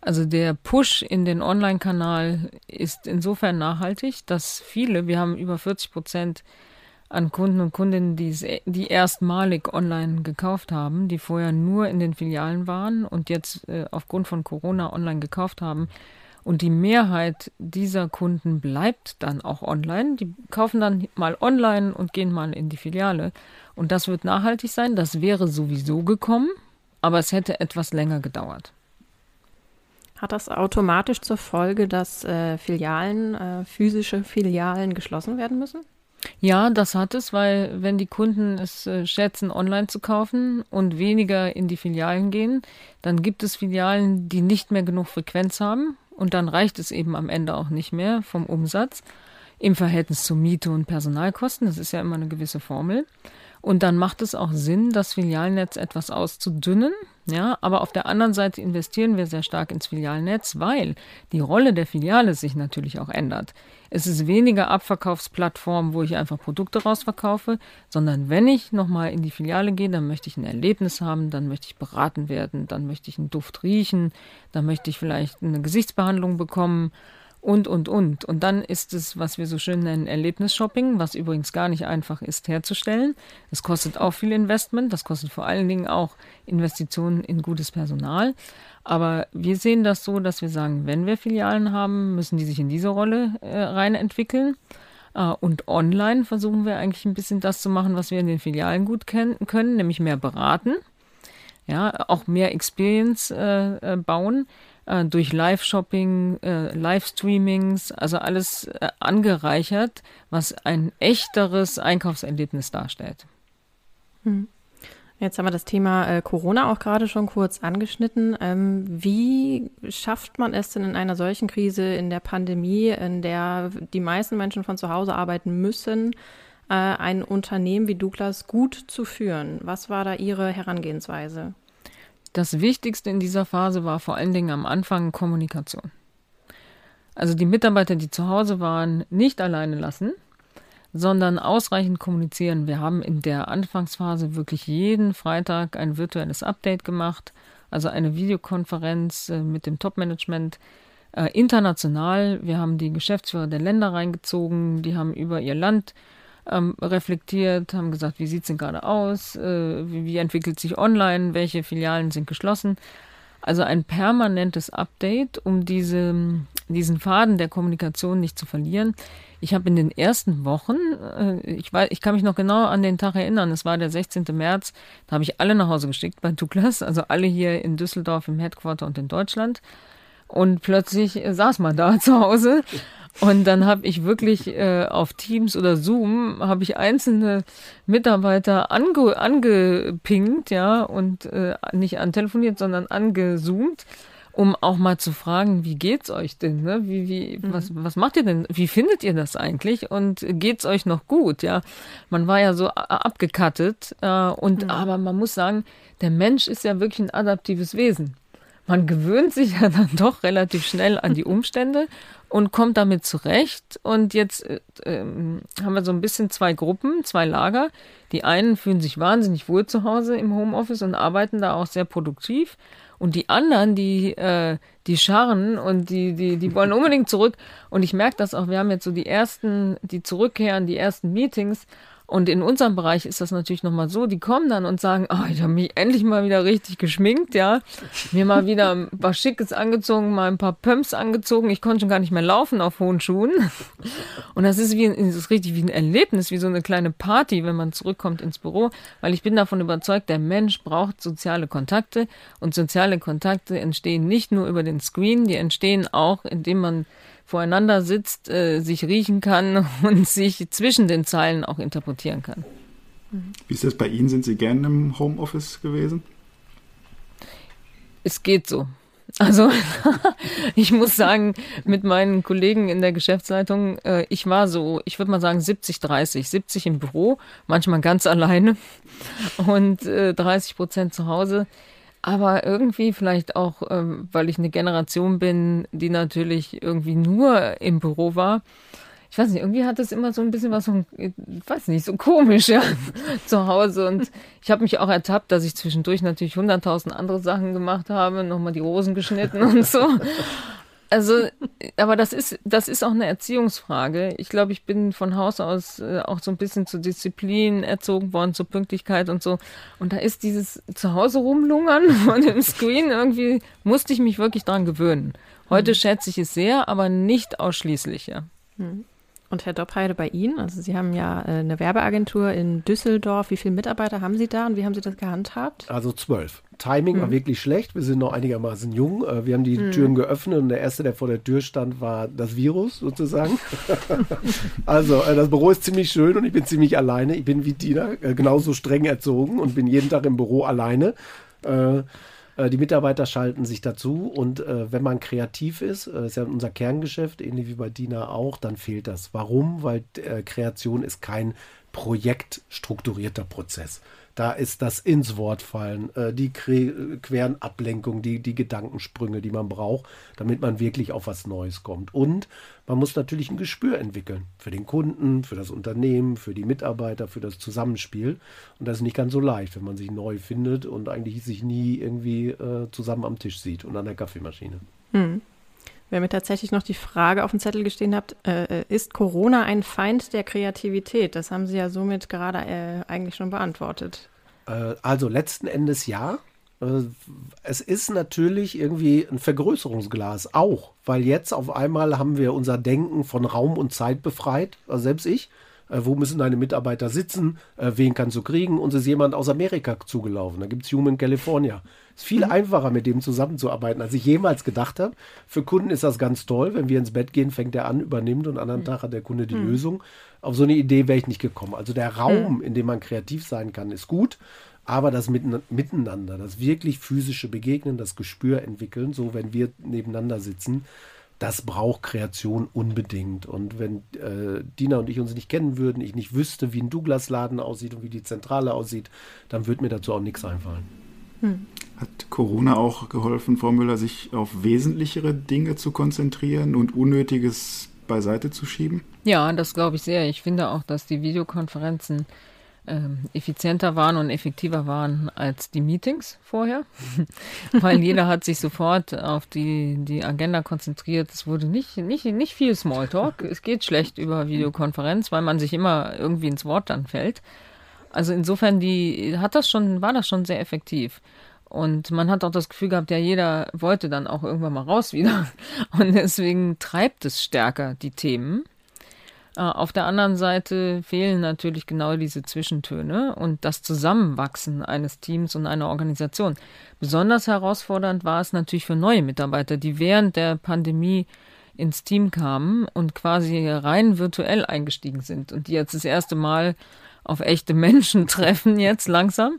Also der Push in den Online-Kanal ist insofern nachhaltig, dass viele, wir haben über 40 Prozent an Kunden und Kundinnen, die, die erstmalig online gekauft haben, die vorher nur in den Filialen waren und jetzt äh, aufgrund von Corona online gekauft haben. Und die Mehrheit dieser Kunden bleibt dann auch online. Die kaufen dann mal online und gehen mal in die Filiale. Und das wird nachhaltig sein. Das wäre sowieso gekommen, aber es hätte etwas länger gedauert. Hat das automatisch zur Folge, dass äh, Filialen, äh, physische Filialen geschlossen werden müssen? Ja, das hat es, weil wenn die Kunden es äh, schätzen, online zu kaufen und weniger in die Filialen gehen, dann gibt es Filialen, die nicht mehr genug Frequenz haben und dann reicht es eben am Ende auch nicht mehr vom Umsatz im Verhältnis zu Miete und Personalkosten. Das ist ja immer eine gewisse Formel. Und dann macht es auch Sinn, das Filialnetz etwas auszudünnen. Ja, aber auf der anderen Seite investieren wir sehr stark ins Filialnetz, weil die Rolle der Filiale sich natürlich auch ändert. Es ist weniger Abverkaufsplattform, wo ich einfach Produkte rausverkaufe, sondern wenn ich nochmal in die Filiale gehe, dann möchte ich ein Erlebnis haben, dann möchte ich beraten werden, dann möchte ich einen Duft riechen, dann möchte ich vielleicht eine Gesichtsbehandlung bekommen und, und, und. Und dann ist es, was wir so schön nennen, Erlebnisshopping, was übrigens gar nicht einfach ist herzustellen. Es kostet auch viel Investment, das kostet vor allen Dingen auch Investitionen in gutes Personal. Aber wir sehen das so, dass wir sagen, wenn wir Filialen haben, müssen die sich in diese Rolle äh, rein entwickeln. Uh, und online versuchen wir eigentlich ein bisschen das zu machen, was wir in den Filialen gut können, nämlich mehr beraten, ja, auch mehr Experience äh, äh bauen äh, durch Live-Shopping, äh, Live-Streamings, also alles äh, angereichert, was ein echteres Einkaufserlebnis darstellt. Hm. Jetzt haben wir das Thema äh, Corona auch gerade schon kurz angeschnitten. Ähm, wie schafft man es denn in einer solchen Krise, in der Pandemie, in der die meisten Menschen von zu Hause arbeiten müssen, äh, ein Unternehmen wie Douglas gut zu führen? Was war da Ihre Herangehensweise? Das Wichtigste in dieser Phase war vor allen Dingen am Anfang Kommunikation. Also die Mitarbeiter, die zu Hause waren, nicht alleine lassen, sondern ausreichend kommunizieren. Wir haben in der Anfangsphase wirklich jeden Freitag ein virtuelles Update gemacht, also eine Videokonferenz äh, mit dem Top-Management äh, international. Wir haben die Geschäftsführer der Länder reingezogen, die haben über ihr Land ähm, reflektiert, haben gesagt, wie sieht es denn gerade aus, äh, wie, wie, entwickelt sich online, welche Filialen sind geschlossen. Also ein permanentes Update, um diese, diesen Faden der Kommunikation nicht zu verlieren. Ich habe in den ersten Wochen, äh, ich, weiß, ich kann mich noch genau an den Tag erinnern, es war der 16. März, da habe ich alle nach Hause geschickt bei Douglas, also alle hier in Düsseldorf im Headquarter und in Deutschland. Und plötzlich saß man da zu Hause. Und dann habe ich wirklich äh, auf Teams oder Zoom habe ich einzelne Mitarbeiter ange, angepingt, ja, und äh, nicht antelefoniert, sondern angezoomt um auch mal zu fragen, wie geht's euch denn? Ne? Wie, wie, mhm. was, was macht ihr denn? Wie findet ihr das eigentlich? Und geht's euch noch gut? Ja, man war ja so abgekattet äh, und mhm. aber man muss sagen, der Mensch ist ja wirklich ein adaptives Wesen. Man gewöhnt sich ja dann doch relativ schnell an die Umstände und kommt damit zurecht. Und jetzt äh, ähm, haben wir so ein bisschen zwei Gruppen, zwei Lager. Die einen fühlen sich wahnsinnig wohl zu Hause im Homeoffice und arbeiten da auch sehr produktiv. Und die anderen, die, äh, die scharren und die, die, die wollen unbedingt zurück. Und ich merke das auch, wir haben jetzt so die ersten, die zurückkehren, die ersten Meetings. Und in unserem Bereich ist das natürlich nochmal so, die kommen dann und sagen, oh, ich habe mich endlich mal wieder richtig geschminkt, ja. Mir mal wieder was Schickes angezogen, mal ein paar Pumps angezogen. Ich konnte schon gar nicht mehr laufen auf hohen Schuhen. Und das ist wie das ist richtig wie ein Erlebnis, wie so eine kleine Party, wenn man zurückkommt ins Büro. Weil ich bin davon überzeugt, der Mensch braucht soziale Kontakte. Und soziale Kontakte entstehen nicht nur über den Screen, die entstehen auch, indem man voreinander sitzt, äh, sich riechen kann und sich zwischen den Zeilen auch interpretieren kann. Wie ist das bei Ihnen? Sind Sie gerne im Homeoffice gewesen? Es geht so. Also ich muss sagen, mit meinen Kollegen in der Geschäftsleitung, äh, ich war so, ich würde mal sagen 70, 30, 70 im Büro, manchmal ganz alleine und äh, 30 Prozent zu Hause. Aber irgendwie vielleicht auch, ähm, weil ich eine Generation bin, die natürlich irgendwie nur im Büro war. Ich weiß nicht, irgendwie hat das immer so ein bisschen was, so, ich weiß nicht, so komisch, ja, zu Hause. Und ich habe mich auch ertappt, dass ich zwischendurch natürlich hunderttausend andere Sachen gemacht habe, nochmal die Rosen geschnitten und so. Also, aber das ist, das ist auch eine Erziehungsfrage. Ich glaube, ich bin von Haus aus äh, auch so ein bisschen zur Disziplin erzogen worden, zur Pünktlichkeit und so. Und da ist dieses Zuhause rumlungern von dem Screen irgendwie, musste ich mich wirklich dran gewöhnen. Heute mhm. schätze ich es sehr, aber nicht ausschließlich, ja. Mhm. Und Herr Doppheide, bei Ihnen, also Sie haben ja äh, eine Werbeagentur in Düsseldorf. Wie viele Mitarbeiter haben Sie da und wie haben Sie das gehandhabt? Also zwölf. Timing mhm. war wirklich schlecht. Wir sind noch einigermaßen jung. Äh, wir haben die mhm. Türen geöffnet und der erste, der vor der Tür stand, war das Virus sozusagen. also äh, das Büro ist ziemlich schön und ich bin ziemlich alleine. Ich bin wie Tina genauso streng erzogen und bin jeden Tag im Büro alleine. Äh, die Mitarbeiter schalten sich dazu und äh, wenn man kreativ ist, äh, ist ja unser Kerngeschäft, ähnlich wie bei Dina auch, dann fehlt das. Warum? Weil äh, Kreation ist kein projektstrukturierter Prozess. Da ist das ins Wort fallen, äh, die queren Ablenkungen, die, die Gedankensprünge, die man braucht, damit man wirklich auf was Neues kommt. Und man muss natürlich ein Gespür entwickeln für den Kunden, für das Unternehmen, für die Mitarbeiter, für das Zusammenspiel. Und das ist nicht ganz so leicht, wenn man sich neu findet und eigentlich sich nie irgendwie äh, zusammen am Tisch sieht und an der Kaffeemaschine. Hm. Wer mir tatsächlich noch die Frage auf dem Zettel gestehen habt, äh, ist Corona ein Feind der Kreativität? Das haben Sie ja somit gerade äh, eigentlich schon beantwortet. Äh, also letzten Endes ja. Äh, es ist natürlich irgendwie ein Vergrößerungsglas auch, weil jetzt auf einmal haben wir unser Denken von Raum und Zeit befreit, also selbst ich. Äh, wo müssen deine Mitarbeiter sitzen? Äh, wen kannst du kriegen? Uns ist jemand aus Amerika zugelaufen. Da gibt es Human California. Ist viel mhm. einfacher, mit dem zusammenzuarbeiten, als ich jemals gedacht habe. Für Kunden ist das ganz toll. Wenn wir ins Bett gehen, fängt er an, übernimmt und am anderen mhm. Tag hat der Kunde die mhm. Lösung. Auf so eine Idee wäre ich nicht gekommen. Also der Raum, mhm. in dem man kreativ sein kann, ist gut. Aber das Miteinander, das wirklich physische Begegnen, das Gespür entwickeln, so wenn wir nebeneinander sitzen, das braucht Kreation unbedingt. Und wenn äh, Dina und ich uns nicht kennen würden, ich nicht wüsste, wie ein Douglas-Laden aussieht und wie die Zentrale aussieht, dann würde mir dazu auch nichts einfallen. Hm. Hat Corona auch geholfen, Frau Müller, sich auf wesentlichere Dinge zu konzentrieren und Unnötiges beiseite zu schieben? Ja, das glaube ich sehr. Ich finde auch, dass die Videokonferenzen ähm, effizienter waren und effektiver waren als die Meetings vorher, weil jeder hat sich sofort auf die, die Agenda konzentriert. Es wurde nicht, nicht, nicht viel Smalltalk. Es geht schlecht über Videokonferenz, weil man sich immer irgendwie ins Wort dann fällt. Also insofern die, hat das schon, war das schon sehr effektiv. Und man hat auch das Gefühl gehabt, ja, jeder wollte dann auch irgendwann mal raus wieder. Und deswegen treibt es stärker die Themen. Äh, auf der anderen Seite fehlen natürlich genau diese Zwischentöne und das Zusammenwachsen eines Teams und einer Organisation. Besonders herausfordernd war es natürlich für neue Mitarbeiter, die während der Pandemie ins Team kamen und quasi rein virtuell eingestiegen sind und die jetzt das erste Mal auf echte Menschen treffen jetzt langsam.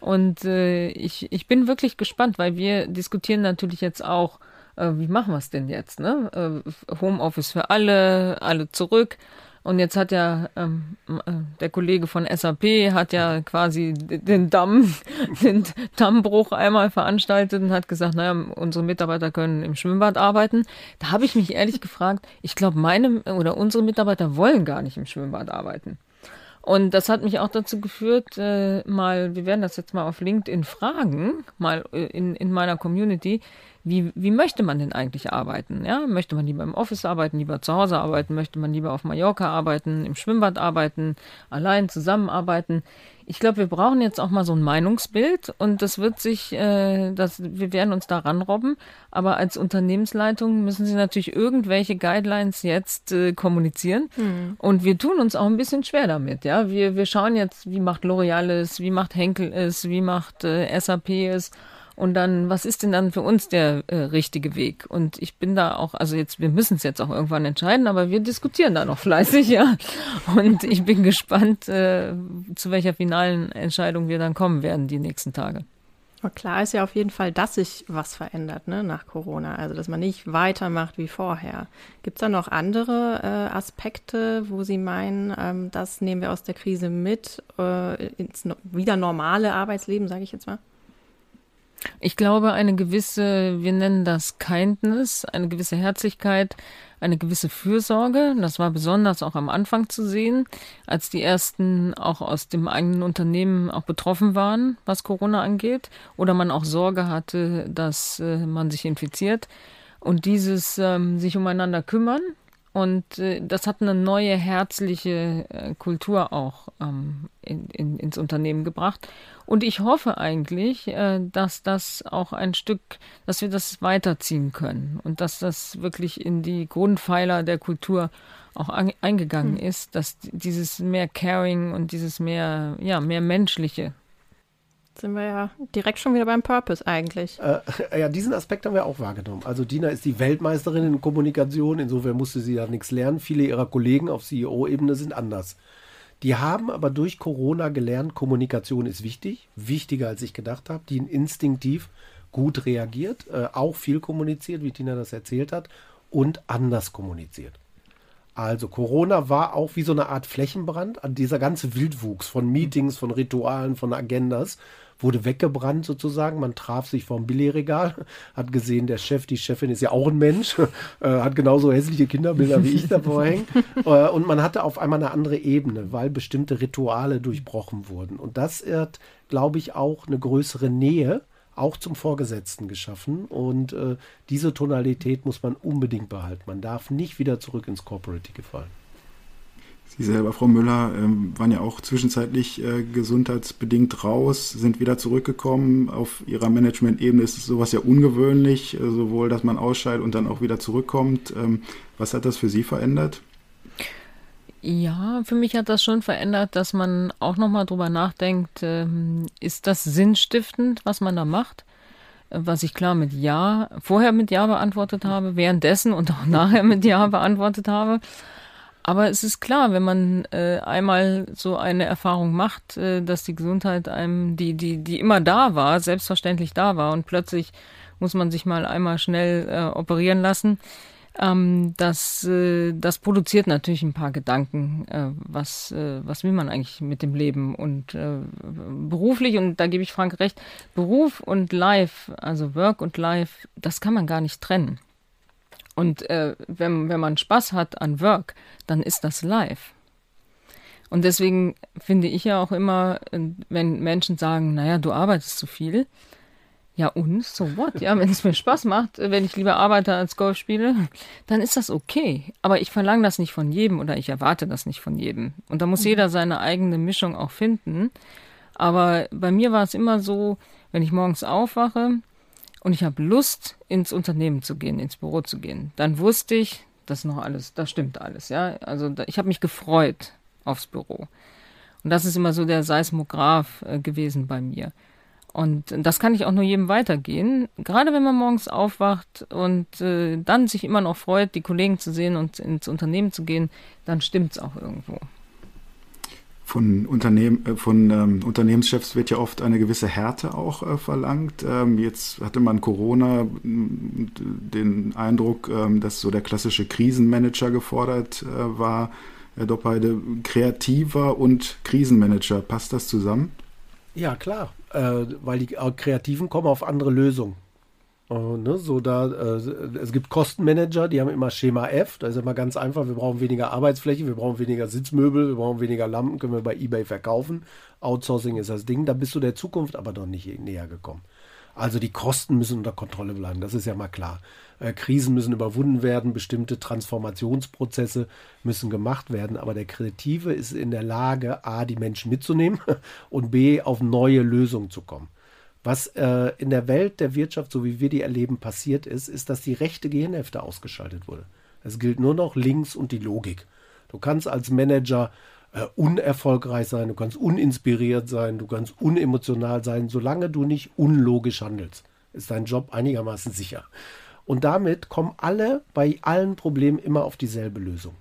Und äh, ich, ich bin wirklich gespannt, weil wir diskutieren natürlich jetzt auch, äh, wie machen wir es denn jetzt? Ne? Äh, Homeoffice für alle, alle zurück. Und jetzt hat ja ähm, äh, der Kollege von SAP hat ja quasi den Damm, den Dammbruch einmal veranstaltet und hat gesagt, naja, unsere Mitarbeiter können im Schwimmbad arbeiten. Da habe ich mich ehrlich gefragt, ich glaube, meine oder unsere Mitarbeiter wollen gar nicht im Schwimmbad arbeiten. Und das hat mich auch dazu geführt, äh, mal, wir werden das jetzt mal auf LinkedIn fragen, mal äh, in, in meiner Community, wie, wie möchte man denn eigentlich arbeiten? Ja? Möchte man lieber im Office arbeiten, lieber zu Hause arbeiten? Möchte man lieber auf Mallorca arbeiten, im Schwimmbad arbeiten, allein zusammenarbeiten? Ich glaube, wir brauchen jetzt auch mal so ein Meinungsbild und das wird sich, äh, das, wir werden uns da ranrobben. Aber als Unternehmensleitung müssen Sie natürlich irgendwelche Guidelines jetzt äh, kommunizieren. Mhm. Und wir tun uns auch ein bisschen schwer damit. Ja, wir, wir schauen jetzt, wie macht L'Oreal es, wie macht Henkel es, wie macht äh, SAP es. Und dann, was ist denn dann für uns der äh, richtige Weg? Und ich bin da auch, also jetzt, wir müssen es jetzt auch irgendwann entscheiden, aber wir diskutieren da noch fleißig, ja. Und ich bin gespannt, äh, zu welcher finalen Entscheidung wir dann kommen werden die nächsten Tage. Klar ist ja auf jeden Fall, dass sich was verändert ne, nach Corona. Also, dass man nicht weitermacht wie vorher. Gibt es da noch andere äh, Aspekte, wo Sie meinen, ähm, das nehmen wir aus der Krise mit äh, ins no wieder normale Arbeitsleben, sage ich jetzt mal? Ich glaube, eine gewisse, wir nennen das Kindness, eine gewisse Herzlichkeit, eine gewisse Fürsorge. Das war besonders auch am Anfang zu sehen, als die ersten auch aus dem eigenen Unternehmen auch betroffen waren, was Corona angeht, oder man auch Sorge hatte, dass äh, man sich infiziert. Und dieses ähm, sich umeinander kümmern, und äh, das hat eine neue herzliche äh, Kultur auch ähm, in, in, ins Unternehmen gebracht. Und ich hoffe eigentlich, äh, dass das auch ein Stück, dass wir das weiterziehen können und dass das wirklich in die Grundpfeiler der Kultur auch an, eingegangen hm. ist, dass dieses mehr Caring und dieses mehr, ja, mehr menschliche sind wir ja direkt schon wieder beim Purpose eigentlich. Äh, ja, diesen Aspekt haben wir auch wahrgenommen. Also Dina ist die Weltmeisterin in Kommunikation, insofern musste sie ja nichts lernen. Viele ihrer Kollegen auf CEO-Ebene sind anders. Die haben aber durch Corona gelernt, Kommunikation ist wichtig, wichtiger als ich gedacht habe, die instinktiv gut reagiert, äh, auch viel kommuniziert, wie Tina das erzählt hat, und anders kommuniziert. Also Corona war auch wie so eine Art Flächenbrand, an dieser ganze Wildwuchs von Meetings, von Ritualen, von Agendas wurde weggebrannt sozusagen. Man traf sich vorm Billigregal, hat gesehen, der Chef, die Chefin ist ja auch ein Mensch, äh, hat genauso hässliche Kinderbilder wie ich davor hängen. Äh, und man hatte auf einmal eine andere Ebene, weil bestimmte Rituale durchbrochen wurden. Und das wird, glaube ich, auch eine größere Nähe auch zum Vorgesetzten geschaffen. Und äh, diese Tonalität muss man unbedingt behalten. Man darf nicht wieder zurück ins Corporative fallen. Sie selber, Frau Müller, ähm, waren ja auch zwischenzeitlich äh, gesundheitsbedingt raus, sind wieder zurückgekommen. Auf Ihrer Management-Ebene ist sowas ja ungewöhnlich, äh, sowohl, dass man ausscheidet und dann auch wieder zurückkommt. Ähm, was hat das für Sie verändert? Ja, für mich hat das schon verändert, dass man auch nochmal drüber nachdenkt, ähm, ist das sinnstiftend, was man da macht? Äh, was ich klar mit Ja, vorher mit Ja beantwortet habe, währenddessen und auch nachher mit Ja beantwortet habe. Aber es ist klar, wenn man äh, einmal so eine Erfahrung macht, äh, dass die Gesundheit einem, die, die, die immer da war, selbstverständlich da war und plötzlich muss man sich mal einmal schnell äh, operieren lassen, ähm, das, äh, das produziert natürlich ein paar Gedanken, äh, was, äh, was will man eigentlich mit dem Leben und äh, beruflich, und da gebe ich Frank recht, Beruf und Life, also Work und Life, das kann man gar nicht trennen. Und äh, wenn, wenn man Spaß hat an Work, dann ist das live. Und deswegen finde ich ja auch immer, äh, wenn Menschen sagen, naja, du arbeitest zu viel, ja und, so what? Ja, wenn es mir Spaß macht, wenn ich lieber arbeite als Golf spiele, dann ist das okay. Aber ich verlange das nicht von jedem oder ich erwarte das nicht von jedem. Und da muss jeder seine eigene Mischung auch finden. Aber bei mir war es immer so, wenn ich morgens aufwache und ich habe Lust, ins Unternehmen zu gehen, ins Büro zu gehen, dann wusste ich, das noch alles, das stimmt alles, ja. Also da, ich habe mich gefreut aufs Büro. Und das ist immer so der Seismograph äh, gewesen bei mir. Und das kann ich auch nur jedem weitergehen. Gerade wenn man morgens aufwacht und äh, dann sich immer noch freut, die Kollegen zu sehen und ins Unternehmen zu gehen, dann stimmt es auch irgendwo. Von, Unternehmen, äh, von ähm, Unternehmenschefs wird ja oft eine gewisse Härte auch äh, verlangt. Ähm, jetzt hatte man Corona den Eindruck, ähm, dass so der klassische Krisenmanager gefordert äh, war. Herr Doppheide, kreativer und Krisenmanager, passt das zusammen? Ja, klar, äh, weil die Kreativen kommen auf andere Lösungen. Uh, ne, so da, äh, es gibt Kostenmanager, die haben immer Schema F. Da ist immer ganz einfach, wir brauchen weniger Arbeitsfläche, wir brauchen weniger Sitzmöbel, wir brauchen weniger Lampen, können wir bei Ebay verkaufen. Outsourcing ist das Ding, da bist du der Zukunft aber noch nicht näher gekommen. Also die Kosten müssen unter Kontrolle bleiben, das ist ja mal klar. Äh, Krisen müssen überwunden werden, bestimmte Transformationsprozesse müssen gemacht werden, aber der Kreative ist in der Lage, a, die Menschen mitzunehmen und b, auf neue Lösungen zu kommen. Was äh, in der Welt der Wirtschaft, so wie wir die erleben, passiert ist, ist, dass die rechte Gehirnhälfte ausgeschaltet wurde. Es gilt nur noch links und die Logik. Du kannst als Manager äh, unerfolgreich sein, du kannst uninspiriert sein, du kannst unemotional sein, solange du nicht unlogisch handelst, ist dein Job einigermaßen sicher. Und damit kommen alle bei allen Problemen immer auf dieselbe Lösung.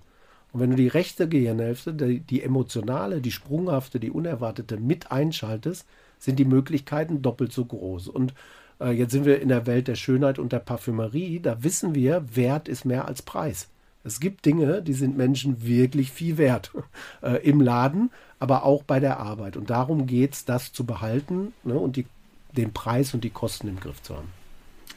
Und wenn du die rechte Gehirnhälfte, die, die emotionale, die sprunghafte, die unerwartete mit einschaltest, sind die Möglichkeiten doppelt so groß. Und äh, jetzt sind wir in der Welt der Schönheit und der Parfümerie. Da wissen wir, Wert ist mehr als Preis. Es gibt Dinge, die sind Menschen wirklich viel wert. Äh, Im Laden, aber auch bei der Arbeit. Und darum geht es, das zu behalten ne, und die, den Preis und die Kosten im Griff zu haben.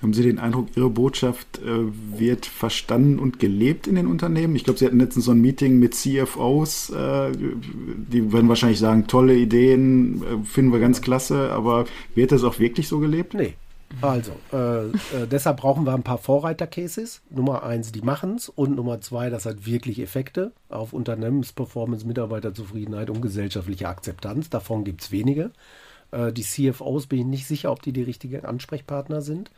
Haben Sie den Eindruck, Ihre Botschaft äh, wird verstanden und gelebt in den Unternehmen? Ich glaube, Sie hatten letztens so ein Meeting mit CFOs. Äh, die werden wahrscheinlich sagen, tolle Ideen, äh, finden wir ganz klasse. Aber wird das auch wirklich so gelebt? Nee. Also, äh, äh, deshalb brauchen wir ein paar Vorreiter-Cases. Nummer eins, die machen es. Und Nummer zwei, das hat wirklich Effekte auf Unternehmensperformance, Mitarbeiterzufriedenheit und gesellschaftliche Akzeptanz. Davon gibt es wenige. Äh, die CFOs bin ich nicht sicher, ob die die richtigen Ansprechpartner sind.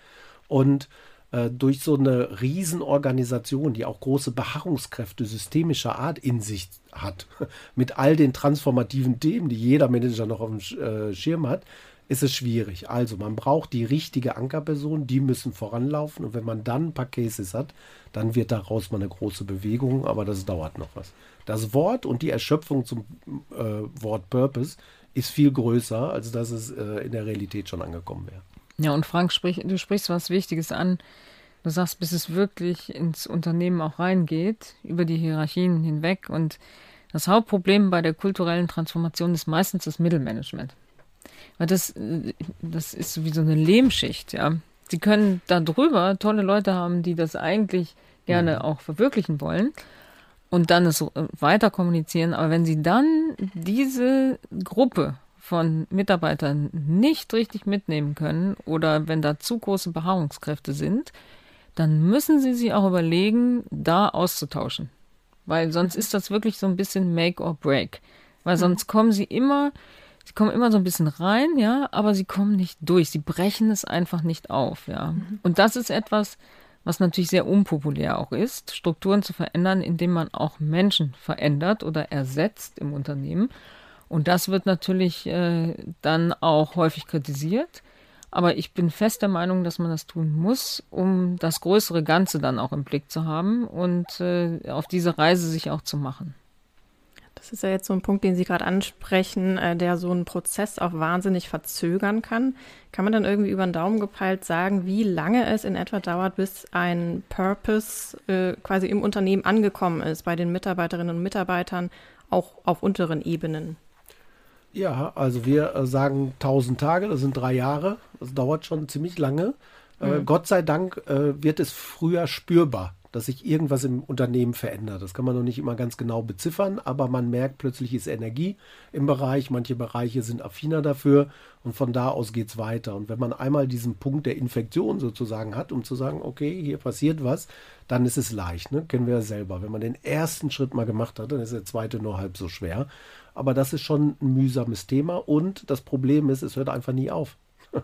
Und äh, durch so eine Riesenorganisation, die auch große Beharrungskräfte systemischer Art in sich hat, mit all den transformativen Themen, die jeder Manager noch auf dem äh, Schirm hat, ist es schwierig. Also man braucht die richtige Ankerperson, die müssen voranlaufen und wenn man dann ein paar Cases hat, dann wird daraus mal eine große Bewegung, aber das dauert noch was. Das Wort und die Erschöpfung zum äh, Wort Purpose ist viel größer, als dass es äh, in der Realität schon angekommen wäre. Ja, und Frank, sprich, du sprichst was Wichtiges an. Du sagst, bis es wirklich ins Unternehmen auch reingeht, über die Hierarchien hinweg. Und das Hauptproblem bei der kulturellen Transformation ist meistens das Mittelmanagement. Weil das, das ist so wie so eine Lehmschicht, ja. Sie können da drüber tolle Leute haben, die das eigentlich gerne mhm. auch verwirklichen wollen und dann es weiter kommunizieren. Aber wenn sie dann diese Gruppe von Mitarbeitern nicht richtig mitnehmen können oder wenn da zu große Beharrungskräfte sind, dann müssen sie sich auch überlegen, da auszutauschen. Weil sonst ist das wirklich so ein bisschen Make or Break. Weil sonst kommen sie immer, sie kommen immer so ein bisschen rein, ja, aber sie kommen nicht durch. Sie brechen es einfach nicht auf, ja. Mhm. Und das ist etwas, was natürlich sehr unpopulär auch ist, Strukturen zu verändern, indem man auch Menschen verändert oder ersetzt im Unternehmen. Und das wird natürlich äh, dann auch häufig kritisiert. Aber ich bin fest der Meinung, dass man das tun muss, um das größere Ganze dann auch im Blick zu haben und äh, auf diese Reise sich auch zu machen. Das ist ja jetzt so ein Punkt, den Sie gerade ansprechen, äh, der so einen Prozess auch wahnsinnig verzögern kann. Kann man dann irgendwie über den Daumen gepeilt sagen, wie lange es in etwa dauert, bis ein Purpose äh, quasi im Unternehmen angekommen ist, bei den Mitarbeiterinnen und Mitarbeitern, auch auf unteren Ebenen? Ja, also wir äh, sagen 1000 Tage, das sind drei Jahre. Das dauert schon ziemlich lange. Äh, mhm. Gott sei Dank äh, wird es früher spürbar. dass sich irgendwas im Unternehmen verändert. Das kann man noch nicht immer ganz genau beziffern, aber man merkt, plötzlich ist Energie im Bereich, manche Bereiche sind affiner dafür und von da aus geht es weiter. Und wenn man einmal diesen Punkt der Infektion sozusagen hat, um zu sagen, okay, hier passiert was, dann ist es leicht, ne? kennen wir ja selber. Wenn man den ersten Schritt mal gemacht hat, dann ist der zweite nur halb so schwer. Aber das ist schon ein mühsames Thema und das Problem ist, es hört einfach nie auf.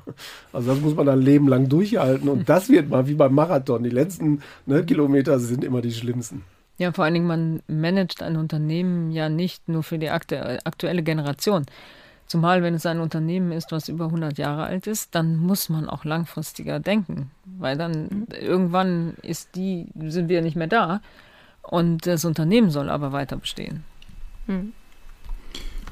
Also das muss man ein Leben lang durchhalten und das wird mal wie beim Marathon. Die letzten ne, Kilometer sind immer die schlimmsten. Ja, vor allen Dingen, man managt ein Unternehmen ja nicht nur für die aktuelle Generation. Zumal, wenn es ein Unternehmen ist, was über 100 Jahre alt ist, dann muss man auch langfristiger denken. Weil dann irgendwann ist die, sind wir nicht mehr da und das Unternehmen soll aber weiter bestehen. Mhm.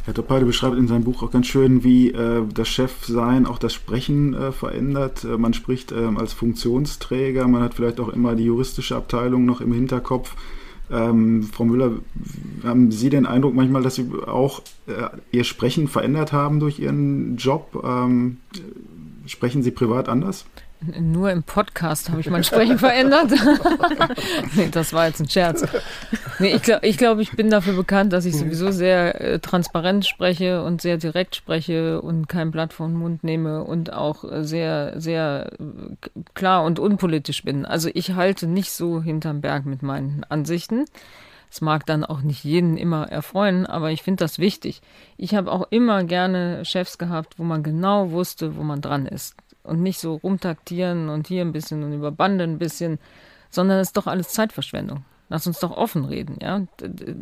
Herr Topade beschreibt in seinem Buch auch ganz schön, wie äh, das Chefsein auch das Sprechen äh, verändert. Äh, man spricht ähm, als Funktionsträger, man hat vielleicht auch immer die juristische Abteilung noch im Hinterkopf. Ähm, Frau Müller, haben Sie den Eindruck manchmal, dass Sie auch äh, Ihr Sprechen verändert haben durch Ihren Job? Ähm, sprechen Sie privat anders? Nur im Podcast habe ich mein Sprechen verändert. nee, das war jetzt ein Scherz. Nee, ich glaube, ich, glaub, ich bin dafür bekannt, dass ich sowieso sehr äh, transparent spreche und sehr direkt spreche und kein Blatt vom Mund nehme und auch sehr, sehr äh, klar und unpolitisch bin. Also ich halte nicht so hinterm Berg mit meinen Ansichten. Es mag dann auch nicht jeden immer erfreuen, aber ich finde das wichtig. Ich habe auch immer gerne Chefs gehabt, wo man genau wusste, wo man dran ist und nicht so rumtaktieren und hier ein bisschen und über Bande ein bisschen, sondern es ist doch alles Zeitverschwendung. Lass uns doch offen reden, ja.